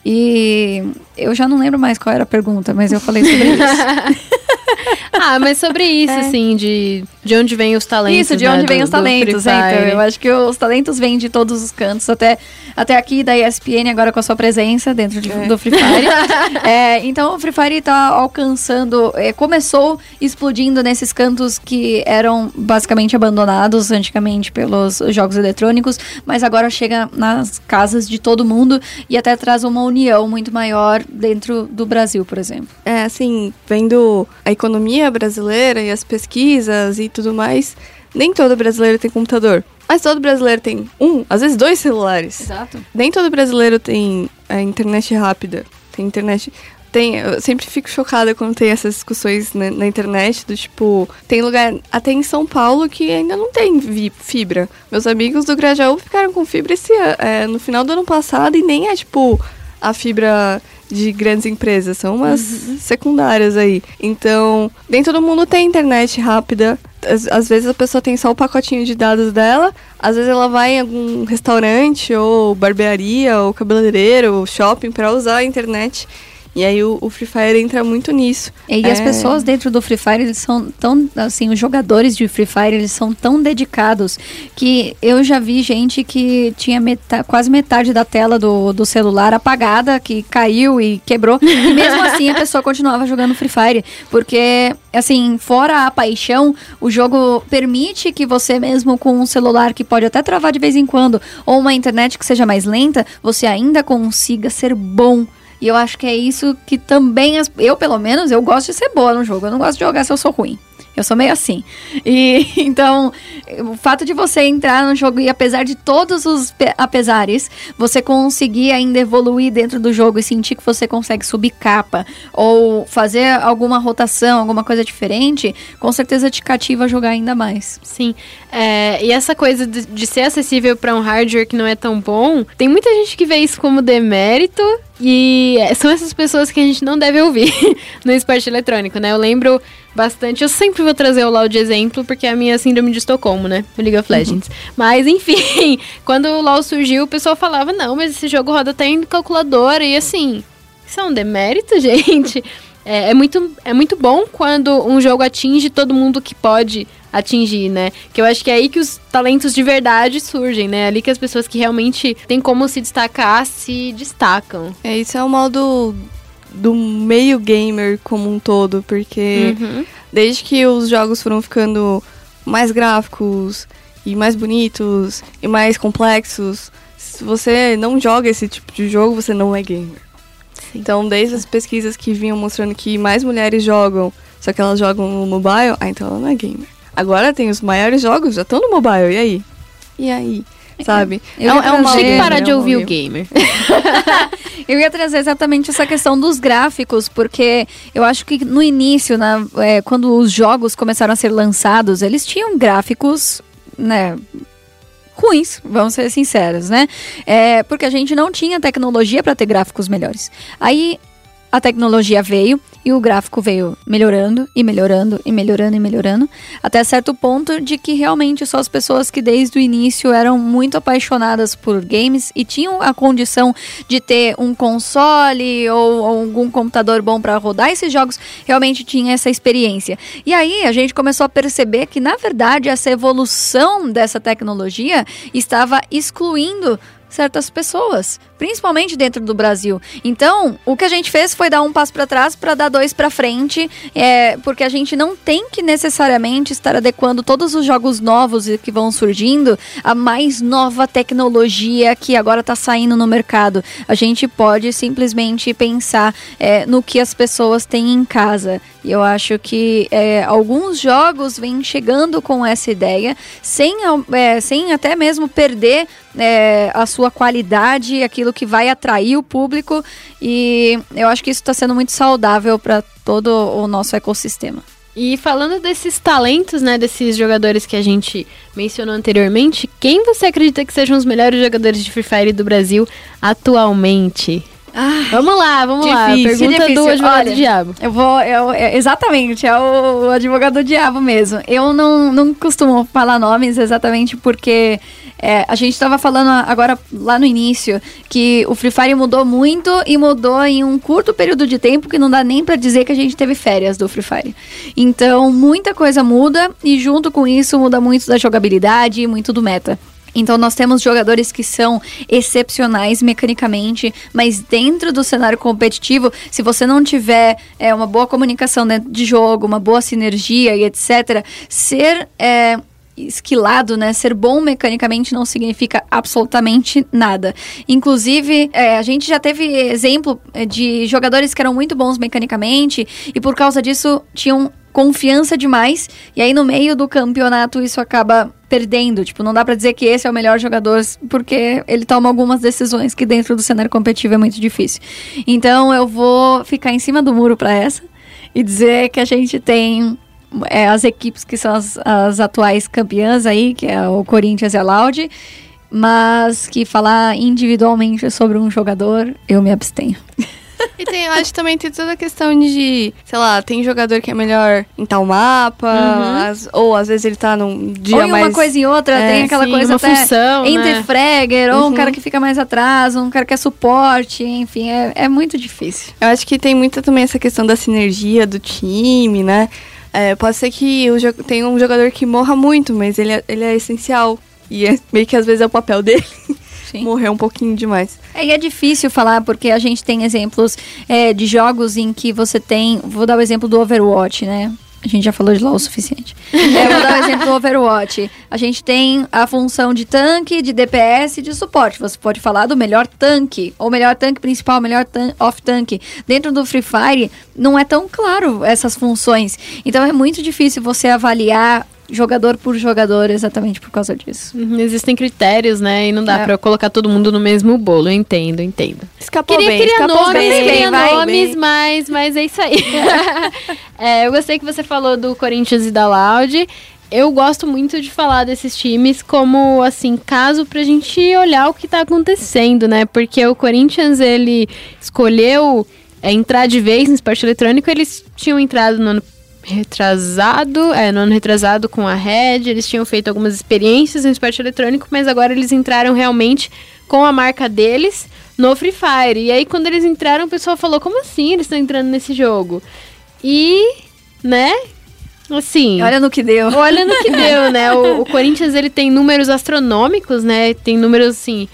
E eu já não lembro mais qual era a pergunta, mas eu falei sobre isso. Ah, mas sobre isso, assim, de, de onde vêm os talentos. Isso, de né, onde do- os talentos, é, então. Eu acho que os talentos vêm de todos os cantos, até, até aqui da ESPN, agora com a sua presença dentro de- do Free Fire. É, então, o Free Fire tá alcançando, é, começou explodindo nesses cantos que eram basicamente abandonados antigamente pelos jogos eletrônicos, mas agora chega nas casas de todo mundo e até traz uma união muito maior dentro do Brasil, por exemplo. É, assim, vendo a economia brasileira e as pesquisas e tudo mais, nem todo brasileiro tem computador. Mas todo brasileiro tem um, às vezes dois celulares. Exato. Nem todo brasileiro tem a internet rápida. Tem internet. Tem, eu sempre fico chocada quando tem essas discussões na, na internet do tipo, tem lugar até em São Paulo que ainda não tem vi- fibra. Meus amigos do Grajaú ficaram com fibra esse é, no final do ano passado e nem é tipo a fibra de grandes empresas, são umas secundárias aí. Então, nem todo mundo tem internet rápida. Às, às vezes a pessoa tem só o pacotinho de dados dela, às vezes ela vai em algum restaurante ou barbearia ou cabeleireiro ou shopping para usar a internet. E aí o, o Free Fire entra muito nisso. E as É. pessoas dentro do Free Fire, eles são tão, assim, os jogadores de Free Fire, eles são tão dedicados que eu já vi gente que tinha meta- quase metade da tela do, do celular apagada, que caiu e quebrou. E mesmo assim a pessoa continuava jogando Free Fire. Porque, assim, fora a paixão, o jogo permite que você mesmo com um celular que pode até travar de vez em quando, ou uma internet que seja mais lenta, você ainda consiga ser bom e eu acho que é isso que também, as- eu pelo menos, eu gosto de ser boa no jogo. Eu não gosto de jogar se eu sou ruim. Eu sou meio assim. E então, o fato de você entrar no jogo e apesar de todos os pe- apesares, você conseguir ainda evoluir dentro do jogo e sentir que você consegue subir capa ou fazer alguma rotação, alguma coisa diferente, com certeza te cativa a jogar ainda mais. Sim. É, e essa coisa de, de ser acessível para um hardware que não é tão bom, tem muita gente que vê isso como demérito. E é, são essas pessoas que a gente não deve ouvir no esporte eletrônico, né? Eu lembro bastante. Eu sempre vou trazer o LoL de exemplo, porque é a minha síndrome de Estocolmo, né? O League of Legends. Mas, enfim, quando o LoL surgiu, o pessoal falava, não, mas esse jogo roda até em calculadora. E assim, isso é um demérito, gente. É, é muito, é muito bom quando um jogo atinge todo mundo que pode atingir, né? Que eu acho que é aí que os talentos de verdade surgem, né? Ali que as pessoas que realmente têm como se destacar se destacam. É, isso é o mal do, meio gamer como um todo, porque Uhum. desde que os jogos foram ficando mais gráficos e mais bonitos e mais complexos, se você não joga esse tipo de jogo, você não é gamer. Então, desde as pesquisas que vinham mostrando que mais mulheres jogam, só que elas jogam no mobile, ah, então ela não é gamer. Agora tem os maiores jogos, já estão no mobile, e aí? E aí? Sabe? Eu ia um mal que parar é de ouvir o gamer. Eu ia trazer exatamente essa questão dos gráficos, porque eu acho que no início, na- é, quando os jogos começaram a ser lançados, eles tinham gráficos, né? Ruins, vamos ser sinceros, né? É, porque a gente não tinha tecnologia para ter gráficos melhores. Aí a tecnologia veio e o gráfico veio melhorando e melhorando e melhorando e melhorando, até certo ponto de que realmente só as pessoas que desde o início eram muito apaixonadas por games e tinham a condição de ter um console ou algum computador bom para rodar esses jogos, realmente tinha essa experiência. E aí a gente começou a perceber que na verdade essa evolução dessa tecnologia estava excluindo certas pessoas, principalmente dentro do Brasil. Então, o que a gente fez foi dar um passo para trás para dar dois para frente, é, porque a gente não tem que necessariamente estar adequando todos os jogos novos que vão surgindo à mais nova tecnologia que agora está saindo no mercado. A gente pode simplesmente pensar é, no que as pessoas têm em casa. E eu acho que é, alguns jogos vêm chegando com essa ideia, sem, é, sem até mesmo perder é, a sua qualidade, aquilo que vai atrair o público. E eu acho que isso está sendo muito saudável para todo o nosso ecossistema. E falando desses talentos, né, desses jogadores que a gente mencionou anteriormente, quem você acredita que sejam os melhores jogadores de Free Fire do Brasil atualmente? Vamos lá, vamos lá. difícil, Pergunta do difícil. advogado Olha, do diabo. Eu vou, eu, exatamente, é o, advogado do diabo mesmo. Eu não, não costumo falar nomes exatamente porque é, a gente estava falando agora lá no início que o Free Fire mudou muito e mudou em um curto período de tempo que não dá nem pra dizer que a gente teve férias do Free Fire. Então, muita coisa muda e junto com isso muda muito da jogabilidade e muito do meta. Então nós temos jogadores que são excepcionais mecanicamente, mas dentro do cenário competitivo, se você não tiver é, uma boa comunicação dentro de jogo, uma boa sinergia e etc., ser é, esquilado, né? Ser bom mecanicamente não significa absolutamente nada. Inclusive, é, a gente já teve exemplo é, de jogadores que eram muito bons mecanicamente e por causa disso tinham confiança demais e aí no meio do campeonato isso acaba perdendo, tipo, não dá pra dizer que esse é o melhor jogador porque ele toma algumas decisões que dentro do cenário competitivo é muito difícil. Então eu vou ficar em cima do muro pra essa e dizer que a gente tem é, as equipes que são as, as atuais campeãs aí, que é o Corinthians e a Loud, mas que falar individualmente sobre um jogador, eu me abstenho. E tem, eu acho que também tem toda a questão de, sei lá, tem jogador que é melhor em tal mapa, as- ou às vezes ele tá num dia ou em mais... uma coisa e outra, É, tem aquela sim, coisa uma até função, entre né? fragger, ou um Uhum. cara que fica mais atrás, um cara que é suporte, enfim, é, é muito difícil. Eu acho que tem muita também essa questão da sinergia do time, né? É, pode ser que o tenha um jogador que morra muito, mas ele é, ele é essencial. E é meio que às vezes é o papel dele Sim. morrer um pouquinho demais. É, e é difícil falar porque a gente tem exemplos é, de jogos em que você tem. Vou dar o exemplo do Overwatch, né? A gente já falou de LoL o suficiente. É, vou dar o exemplo do Overwatch. A gente tem a função de tanque, de DPS e de suporte. Você pode falar do melhor tanque, ou melhor tanque principal, melhor tan off-tanque. Dentro do Free Fire, não é tão claro essas funções. Então é muito difícil você avaliar jogador por jogador exatamente por causa disso. Uhum, Existem critérios, né? E não dá É. pra eu colocar todo mundo no mesmo bolo. Eu entendo, entendo. Escapou queria bem, criar escapou nomes, bem. queria vai nomes, bem. mas, mas é isso aí. É, eu gostei que você falou do Corinthians e da Loud. Eu gosto muito de falar desses times como, assim, caso pra gente olhar o que tá acontecendo, né? Porque o Corinthians, ele escolheu é, entrar de vez no esporte eletrônico. Eles tinham entrado no ano retrasado, é, no ano retrasado com a Red, eles tinham feito algumas experiências no esporte eletrônico, mas agora eles entraram realmente com a marca deles no Free Fire. E aí quando eles entraram, o pessoal falou: "Como assim eles estão entrando nesse jogo?" E, né? Assim, Olha no que deu. Olha no que deu, né? O, o Corinthians ele tem números astronômicos, né? Tem números assim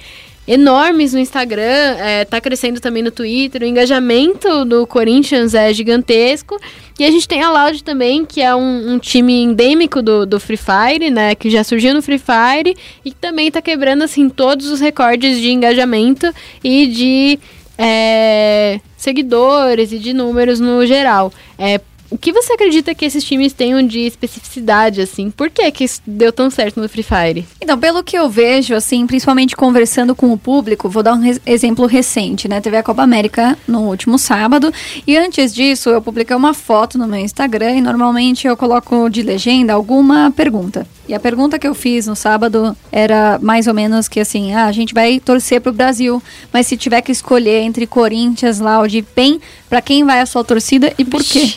enormes no Instagram, é, tá crescendo também no Twitter. O engajamento do Corinthians é gigantesco. E a gente tem a Loud também, que é um, um time endêmico do, do Free Fire, né? Que já surgiu no Free Fire e que também tá quebrando assim todos os recordes de engajamento e de é, seguidores e de números no geral. É, o que você acredita que esses times tenham de especificidade, assim? Por que que isso deu tão certo no Free Fire? Então, pelo que eu vejo, assim, principalmente conversando com o público, vou dar um exemplo recente, né? Teve a Copa América no último sábado e antes disso eu publiquei uma foto no meu Instagram e normalmente eu coloco de legenda alguma pergunta. E a pergunta que eu fiz no sábado era mais ou menos que assim, ah, a gente vai torcer pro Brasil, mas se tiver que escolher entre Corinthians, Loud e PEN, pra quem vai a sua torcida e por quê?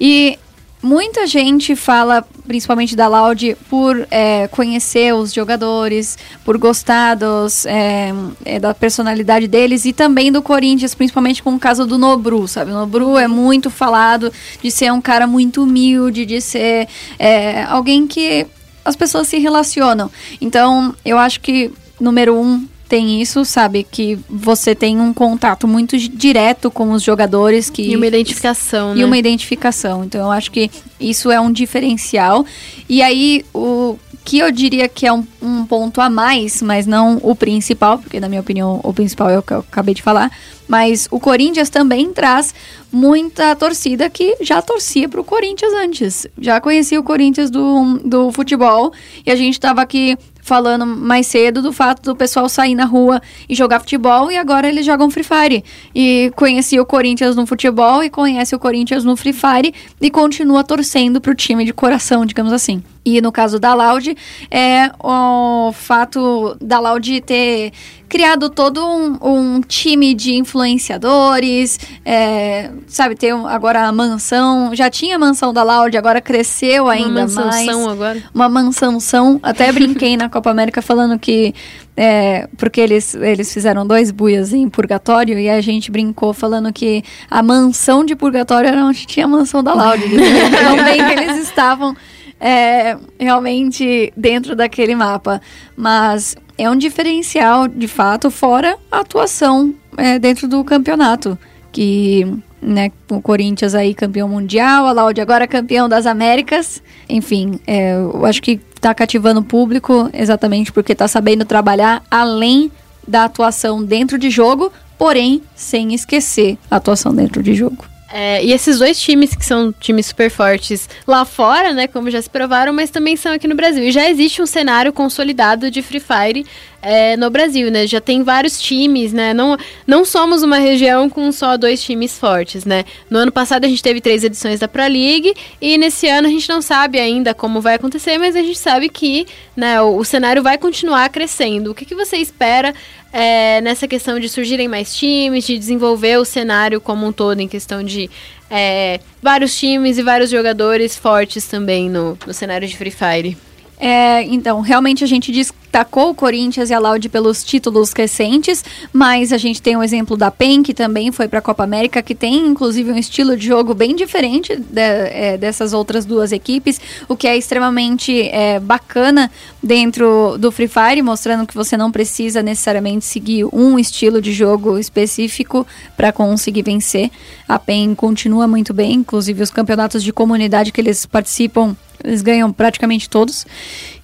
E muita gente fala, principalmente da Loud, por é, conhecer os jogadores, por gostar dos, é, é, da personalidade deles e também do Corinthians, principalmente com o caso do Nobru, sabe? O Nobru é muito falado de ser um cara muito humilde, de ser é, alguém que as pessoas se relacionam. Então, eu acho que, número um, tem isso, sabe? Que você tem um contato muito direto com os jogadores que E uma identificação, né? e uma identificação. Então eu acho que isso é um diferencial. E aí o que eu diria que é um, um ponto a mais, mas não o principal, porque na minha opinião o principal é o que eu acabei de falar. Mas o Corinthians também traz muita torcida que já torcia pro Corinthians antes. Já conhecia o Corinthians do, do futebol e a gente estava aqui falando mais cedo do fato do pessoal sair na rua e jogar futebol e agora eles jogam Free Fire. E conhecia o Corinthians no futebol e conhece o Corinthians no Free Fire e continua torcendo pro time de coração, digamos assim. E no caso da Loud, é o fato da Loud ter criado todo um, um time de influenciadores, é, sabe, ter um- agora a mansão, já tinha a mansão da Loud, agora cresceu ainda uma mais mansão agora. uma mansãoção. Até brinquei na Copa América falando que. É, porque eles, eles fizeram dois buias em purgatório e a gente brincou falando que a mansão de purgatório era onde tinha a mansão da Laude. Tão bem que eles estavam é, realmente dentro daquele mapa. Mas é um diferencial, de fato, fora a atuação é, dentro do campeonato. Que né, o Corinthians aí campeão mundial, a Laude agora campeão das Américas. Enfim, é, eu acho que tá cativando o público exatamente porque tá sabendo trabalhar além da atuação dentro de jogo, porém sem esquecer a atuação dentro de jogo. É, e esses dois times, que são times super fortes lá fora, né, como já se provaram, mas também são aqui no Brasil. E já existe um cenário consolidado de Free Fire é, no Brasil, né? Já tem vários times, né? Não, não somos uma região com só dois times fortes, né? No ano passado a gente teve três edições da Pro League e nesse ano a gente não sabe ainda como vai acontecer, mas a gente sabe que né, o, o cenário vai continuar crescendo. O que, que você espera é, nessa questão de surgirem mais times, de desenvolver o cenário como um todo, em questão de é, vários times e vários jogadores fortes também no, no cenário de Free Fire. É, então, realmente a gente destacou o Corinthians e a Laude pelos títulos recentes, mas a gente tem o exemplo da PEN, que também foi para a Copa América, que tem inclusive um estilo de jogo bem diferente de- é, dessas outras duas equipes, o que é extremamente é, bacana dentro do Free Fire, mostrando que você não precisa necessariamente seguir um estilo de jogo específico para conseguir vencer. A PEN continua muito bem, inclusive os campeonatos de comunidade que eles participam eles ganham praticamente todos.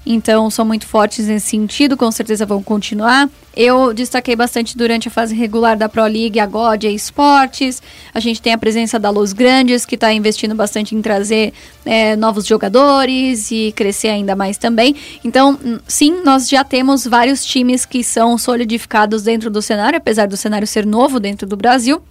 Então, são muito fortes nesse sentido, com certeza vão continuar. Eu destaquei bastante durante a fase regular da Pro League a God Esportes. A gente tem a presença da Los Grandes, que está investindo bastante em trazer é, novos jogadores e crescer ainda mais também. Então, sim, nós já temos vários times que são solidificados dentro do cenário, apesar do cenário ser novo dentro do Brasil.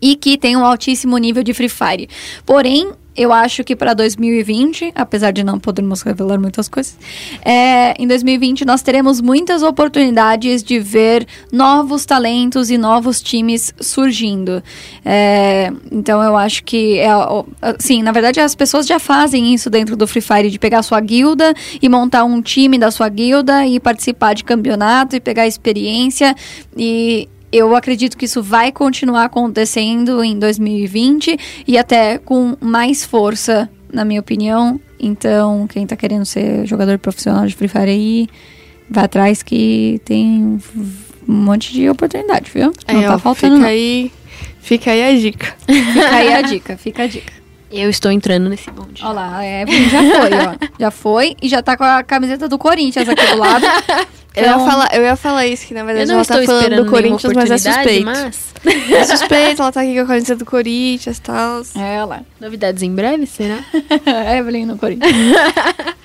E que tem um altíssimo nível de Free Fire. Porém, eu acho que para 2020, apesar de não podermos revelar muitas coisas, é, em 2020 nós teremos muitas oportunidades de ver novos talentos e novos times surgindo. É, então eu acho que, é, assim, na verdade as pessoas já fazem isso dentro do Free Fire, de pegar sua guilda e montar um time da sua guilda e participar de campeonato e pegar experiência e eu acredito que isso vai continuar acontecendo em 2020 e até com mais força, na minha opinião. Então, quem tá querendo ser jogador profissional de Free Fire aí, vai atrás que tem um monte de oportunidade, viu? Não É, tá ó, faltando. Fica não. aí, fica aí a dica. Fica aí a dica, fica a dica. Eu estou entrando nesse bonde. Olha lá, é, já foi, ó. Já foi e já tá com a camiseta do Corinthians aqui do lado. Eu, ia Então- falar, eu ia falar isso, que na verdade ela tá falando do Corinthians, mas é suspeito. mas... É suspeito, ela tá aqui com a camisa do Corinthians e tal. É lá. Novidades em breve, será? Evelyn no Corinthians.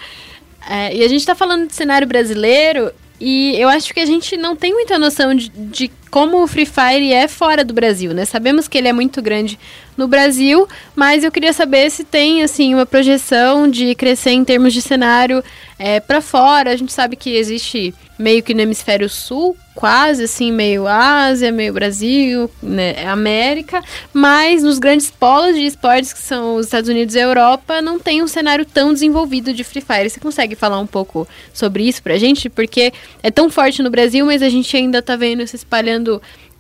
É, e a gente tá falando de cenário brasileiro e eu acho que a gente não tem muita noção de, de como o Free Fire é fora do Brasil, né? Sabemos que ele é muito grande no Brasil, mas eu queria saber se tem, assim, uma projeção de crescer em termos de cenário é, para fora. A gente sabe que existe meio que no hemisfério sul, quase assim, meio Ásia, meio Brasil, né, América, mas nos grandes polos de esportes que são os Estados Unidos e a Europa, não tem um cenário tão desenvolvido de Free Fire. Você consegue falar um pouco sobre isso pra gente? Porque é tão forte no Brasil, mas a gente ainda tá vendo se espalhando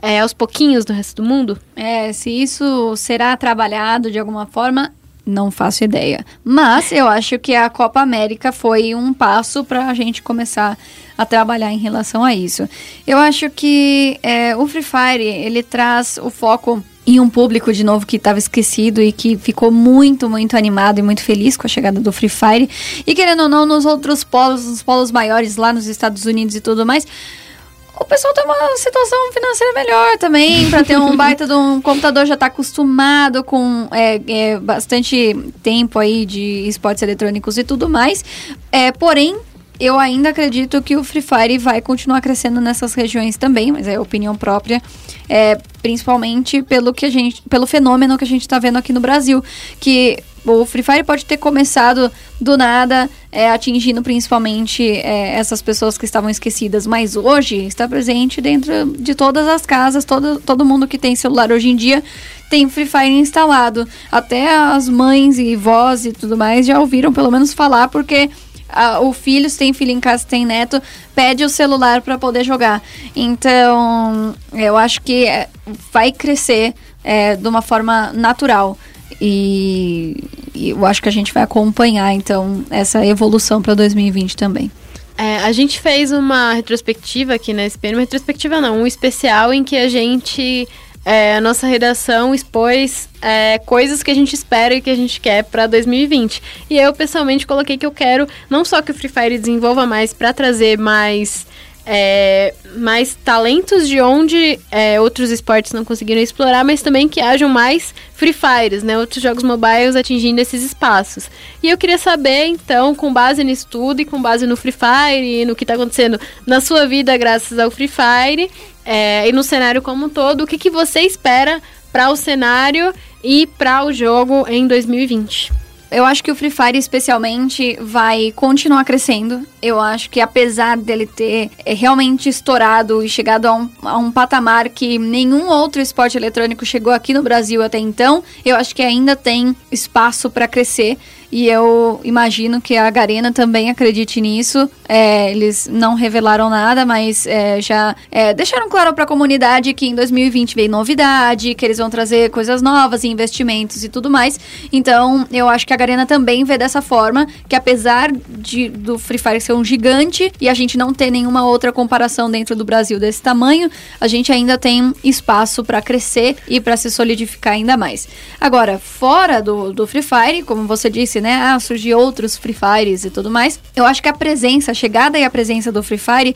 é, aos pouquinhos no resto do mundo? É, se isso será trabalhado de alguma forma, não faço ideia. Mas eu acho que a Copa América foi um passo para a gente começar a trabalhar em relação a isso. Eu acho que é, o Free Fire ele traz o foco em um público de novo que estava esquecido e que ficou muito, muito animado e muito feliz com a chegada do Free Fire. E querendo ou não, nos outros polos, nos polos maiores lá nos Estados Unidos e tudo mais, o pessoal tem uma situação financeira melhor também, para ter um baita de um computador já tá acostumado com é, é, bastante tempo aí de esportes eletrônicos e tudo mais. É, porém, eu ainda acredito que o Free Fire vai continuar crescendo nessas regiões também, mas é opinião própria, é, principalmente pelo que a gente, pelo fenômeno que a gente está vendo aqui no Brasil, que o Free Fire pode ter começado do nada, é, atingindo principalmente é, essas pessoas que estavam esquecidas, mas hoje está presente dentro de todas as casas, todo, todo mundo que tem celular hoje em dia tem Free Fire instalado. Até as mães e vós e tudo mais já ouviram pelo menos falar, porque ah, o filho, se tem filho em casa, tem neto, pede o celular para poder jogar. Então, eu acho que é, vai crescer é, de uma forma natural. E, e eu acho que a gente vai acompanhar, então, essa evolução para 2020 também. É, a gente fez uma retrospectiva aqui na SPN, uma retrospectiva não, um especial em que a gente, é, a nossa redação expôs é, coisas que a gente espera e que a gente quer para 2020. E eu pessoalmente coloquei que eu quero não só que o Free Fire desenvolva mais para trazer mais é, mais talentos de onde é, outros esportes não conseguiram explorar, mas também que hajam mais Free Fires, né? Outros jogos mobiles atingindo esses espaços. E eu queria saber, então, com base nisso tudo e com base no Free Fire e no que está acontecendo na sua vida graças ao Free Fire é, e no cenário como um todo, o que, que você espera para o cenário e para o jogo em 2020? Eu acho que o Free Fire, especialmente, vai continuar crescendo. Eu acho que, apesar dele ter é, realmente estourado e chegado a um, a um patamar que nenhum outro esporte eletrônico chegou aqui no Brasil até então, eu acho que ainda tem espaço para crescer. E eu imagino que a Garena também acredite nisso. É, eles não revelaram nada, mas é, já é, deixaram claro para a comunidade que em 2020 vem novidade, que eles vão trazer coisas novas, investimentos e tudo mais. Então, eu acho que a Garena também vê dessa forma, que apesar de, do Free Fire ser um gigante e a gente não ter nenhuma outra comparação dentro do Brasil desse tamanho, a gente ainda tem espaço para crescer e para se solidificar ainda mais. Agora, fora do, do Free Fire, como você disse, né? Ah, surgir outros Free Fires e tudo mais. Eu acho que a presença, a chegada e a presença do Free Fire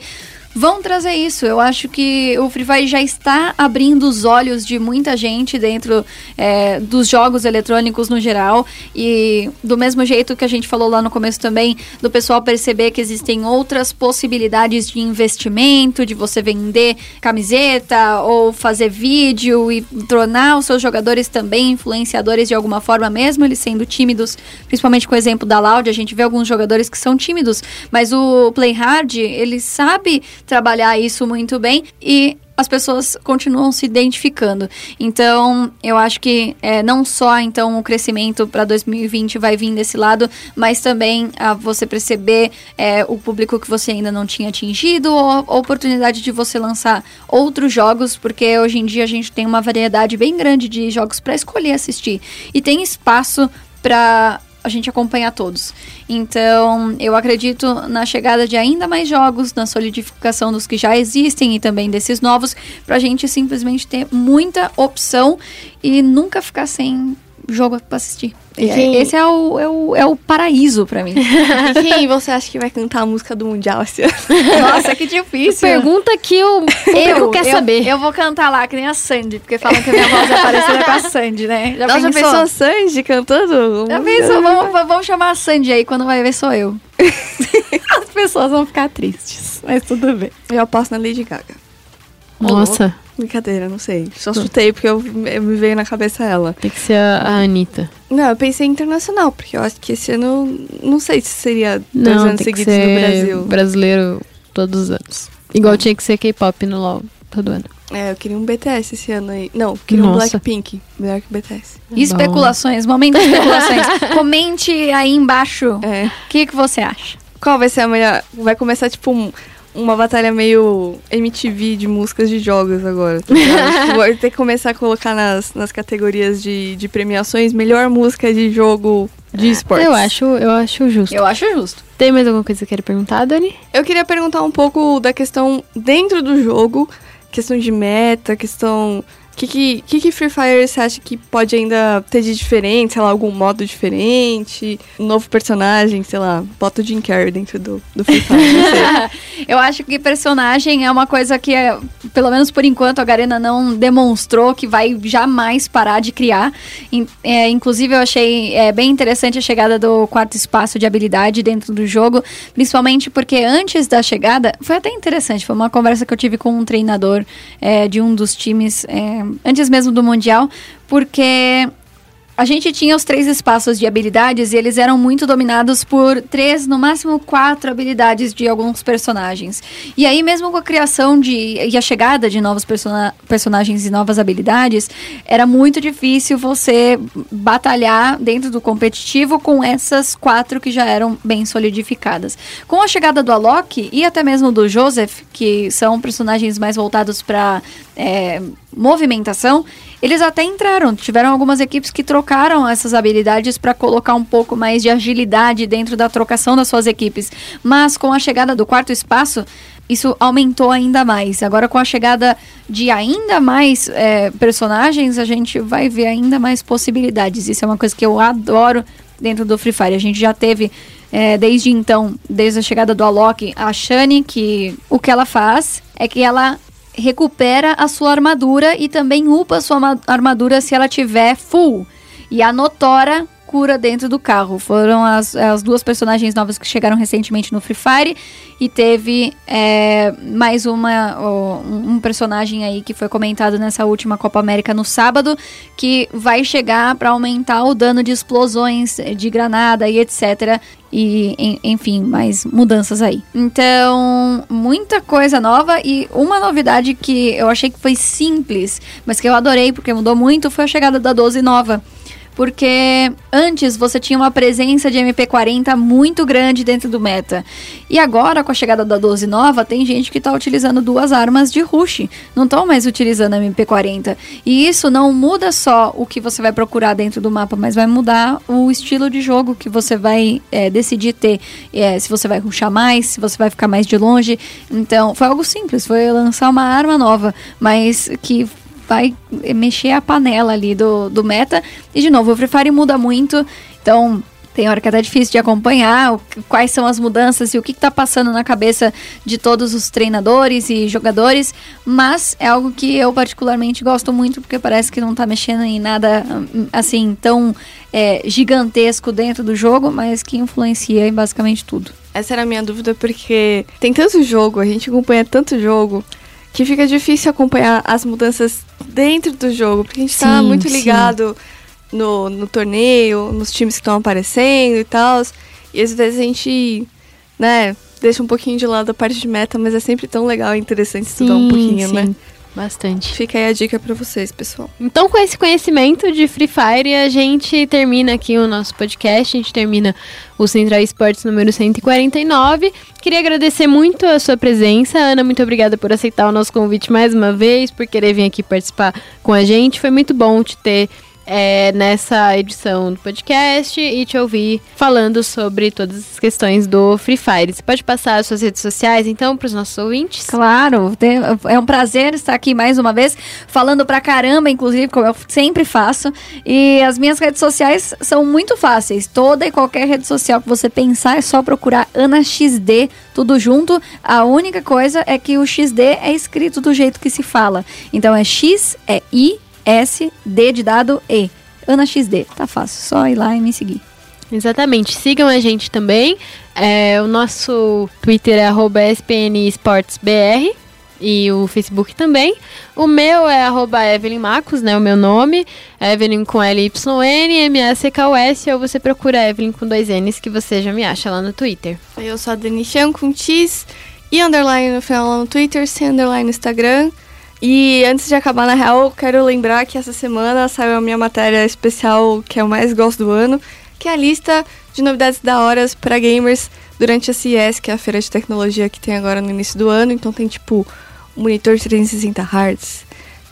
vão trazer isso. Eu acho que o Free Fire já está abrindo os olhos de muita gente dentro é, dos jogos eletrônicos no geral. E do mesmo jeito que a gente falou lá no começo também, do pessoal perceber que existem outras possibilidades de investimento, de você vender camiseta ou fazer vídeo e tornar os seus jogadores também influenciadores de alguma forma, mesmo eles sendo tímidos, principalmente com o exemplo da Loud, a gente vê alguns jogadores que são tímidos, mas o Play Hard, ele sabe trabalhar isso muito bem e as pessoas continuam se identificando. Então, eu acho que é, não só então o crescimento para 2020 vai vir desse lado, mas também a você perceber é, o público que você ainda não tinha atingido, ou a oportunidade de você lançar outros jogos, porque hoje em dia a gente tem uma variedade bem grande de jogos para escolher assistir e tem espaço para a gente acompanhar todos. Então, eu acredito na chegada de ainda mais jogos, na solidificação dos que já existem e também desses novos, para a gente simplesmente ter muita opção e nunca ficar sem jogo para assistir. E quem- Esse é o, é o, é o paraíso para mim. E quem você acha que vai cantar a música do Mundial esse ano? Nossa, que difícil. Pergunta que o público quer eu, saber. Eu vou cantar lá, que nem a Sandy, porque falam que a minha voz é parecida com a Sandy, né? Já Nossa, já pensou? pensou a Sandy cantando? Já pensou? Vamos, vamos chamar a Sandy aí, quando vai ver sou eu. As pessoas vão ficar tristes, mas tudo bem. Eu aposto na Lady Gaga. Nossa, Brincadeira, não sei. Só chutei porque eu, eu me veio na cabeça ela. tem que ser a, a Anitta. Não, eu pensei em internacional, porque eu acho que esse ano. Não sei se seria dois Não, anos tem que seguidos ser no Brasil. brasileiro todos os anos. Igual tinha que ser K-pop no LoL todo ano. É, eu queria um BTS esse ano aí. Não, eu queria um Nossa. Blackpink. Melhor que o BTS. Especulações, momento de especulações. Comente aí embaixo É. o que, que você acha. Qual vai ser a melhor? Vai começar, tipo, um- uma batalha meio MTV de músicas de jogos agora. Tá? Tipo, vai ter que começar a colocar nas, nas categorias de, de premiações melhor música de jogo de esportes. Eu acho, eu acho justo. Eu acho justo. Tem mais alguma coisa que você quer perguntar, Dani? Eu queria perguntar um pouco da questão dentro do jogo, questão de meta, questão. Que, que, que, Free Fire você acha que pode ainda ter de diferente? Sei lá, algum modo diferente? Um novo personagem, sei lá, bota o Jim Carrey dentro do, do Free Fire. Eu acho que personagem é uma coisa que, é, pelo menos por enquanto, a Garena não demonstrou que vai jamais parar de criar. É, inclusive, eu achei é, bem interessante a chegada do quarto espaço de habilidade dentro do jogo, principalmente porque antes da chegada, foi até interessante, foi uma conversa que eu tive com um treinador é, de um dos times, é, antes mesmo do Mundial, porque a gente tinha os três espaços de habilidades e eles eram muito dominados por três, no máximo quatro habilidades de alguns personagens. E aí, mesmo com a criação de e a chegada de novos persona- personagens e novas habilidades, era muito difícil você batalhar dentro do competitivo com essas quatro que já eram bem solidificadas. Com a chegada do Alok e até mesmo do Joseph, que são personagens mais voltados para movimentação, eles até entraram. Tiveram algumas equipes que trocaram essas habilidades para colocar um pouco mais de agilidade dentro da trocação das suas equipes. Mas com a chegada do quarto espaço, isso aumentou ainda mais. Agora, com a chegada de ainda mais é, personagens, a gente vai ver ainda mais possibilidades. Isso é uma coisa que eu adoro dentro do Free Fire. A gente já teve, é, desde então, desde a chegada do Alok, a Shani, que o que ela faz é que ela recupera a sua armadura e também upa a sua ma- armadura se ela tiver full. E a Notora cura dentro do carro. Foram as, as duas personagens novas que chegaram recentemente no Free Fire. E teve é, mais uma um personagem aí que foi comentado nessa última Copa América no sábado, que vai chegar para aumentar o dano de explosões eh, de granada e etc. E, en- enfim, mais mudanças aí. Então, muita coisa nova e uma novidade que eu achei que foi simples, mas que eu adorei porque mudou muito, foi a chegada da 12 nova. Porque antes você tinha uma presença de MP40 muito grande dentro do meta. E agora, com a chegada da 12 nova, tem gente que está utilizando duas armas de rush. Não estão mais utilizando a MP40. E isso não muda só o que você vai procurar dentro do mapa, mas vai mudar o estilo de jogo que você vai é, decidir ter. É, se você vai rushar mais, se você vai ficar mais de longe. Então, foi algo simples. Foi lançar uma arma nova, mas que vai mexer a panela ali do, do meta. E de novo, o Free Fire muda muito. Então, Tem hora que é até difícil de acompanhar o- quais são as mudanças e o que está passando na cabeça de todos os treinadores e jogadores, mas é algo que eu particularmente gosto muito porque parece que não está mexendo em nada assim tão é, gigantesco dentro do jogo, mas que influencia em basicamente tudo. Essa era a minha dúvida, porque tem tanto jogo, a gente acompanha tanto jogo, que fica difícil acompanhar as mudanças dentro do jogo, porque a gente tá Sim, muito sim. ligado no, no torneio, nos times que estão aparecendo e tal. E às vezes a gente, né, deixa um pouquinho de lado a parte de meta, mas é sempre tão legal e interessante estudar um pouquinho, né? Bastante. Fica aí a dica pra vocês, pessoal. Então, com esse conhecimento de Free Fire, a gente termina aqui o nosso podcast, a gente termina o Central Esportes número 149. Queria agradecer muito a sua presença, Ana, muito obrigada por aceitar o nosso convite mais uma vez, por querer vir aqui participar com a gente. Foi muito bom te ter é, nessa edição do podcast e te ouvir falando sobre todas as questões do Free Fire. Você pode passar as suas redes sociais, então, para os nossos ouvintes? Claro, é um prazer estar aqui mais uma vez, falando pra caramba, inclusive, como eu sempre faço. E as minhas redes sociais são muito fáceis. Toda e qualquer rede social que você pensar é só procurar AnaXD, tudo junto. A única coisa é que o XD é escrito do jeito que se fala. Então é X, é I, S, D de dado E. AnaXD, tá fácil, só ir lá e me seguir. Exatamente. Sigam a gente também. É, o nosso Twitter é arroba SPN Esportes BR e o Facebook também. O meu é arroba Evelyn Marcos, né? O meu nome. Evelyn com L-Y-N, M-A-C-K-U-S, ou você procura Evelyn com dois N's que você já me acha lá no Twitter. Eu sou a Dani Chan com X e underline no final lá no Twitter, sem underline no Instagram. E antes de acabar, na real, eu quero lembrar que essa semana saiu a minha matéria especial que eu mais gosto do ano, que é a lista de novidades da horas para gamers durante a CES, que é a feira de tecnologia que tem agora no início do ano. Então tem tipo um monitor 360 Hz,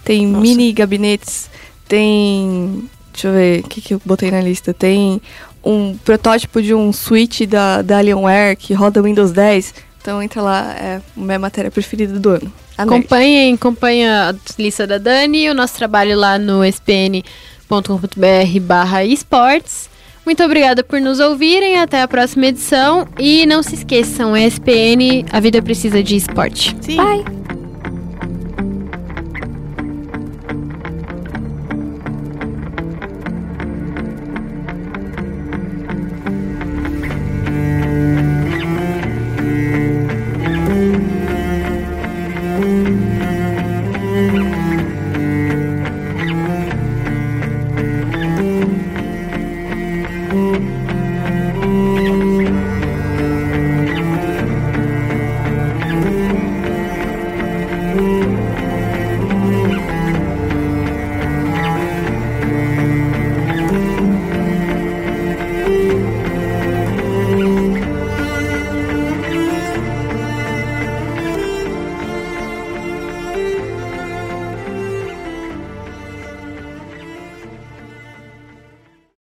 tem mini gabinetes, tem. Deixa eu ver, o que, que eu botei na lista? Tem um protótipo de um switch da, da Alienware que roda Windows 10. Então entra lá, é a minha matéria preferida do ano. Acompanhem, acompanhem a lista da Dani e o nosso trabalho lá no spn.com.br barra esportes. Muito obrigada por nos ouvirem, até a próxima edição. E não se esqueçam, ESPN, a vida precisa de esporte. Sim. Bye!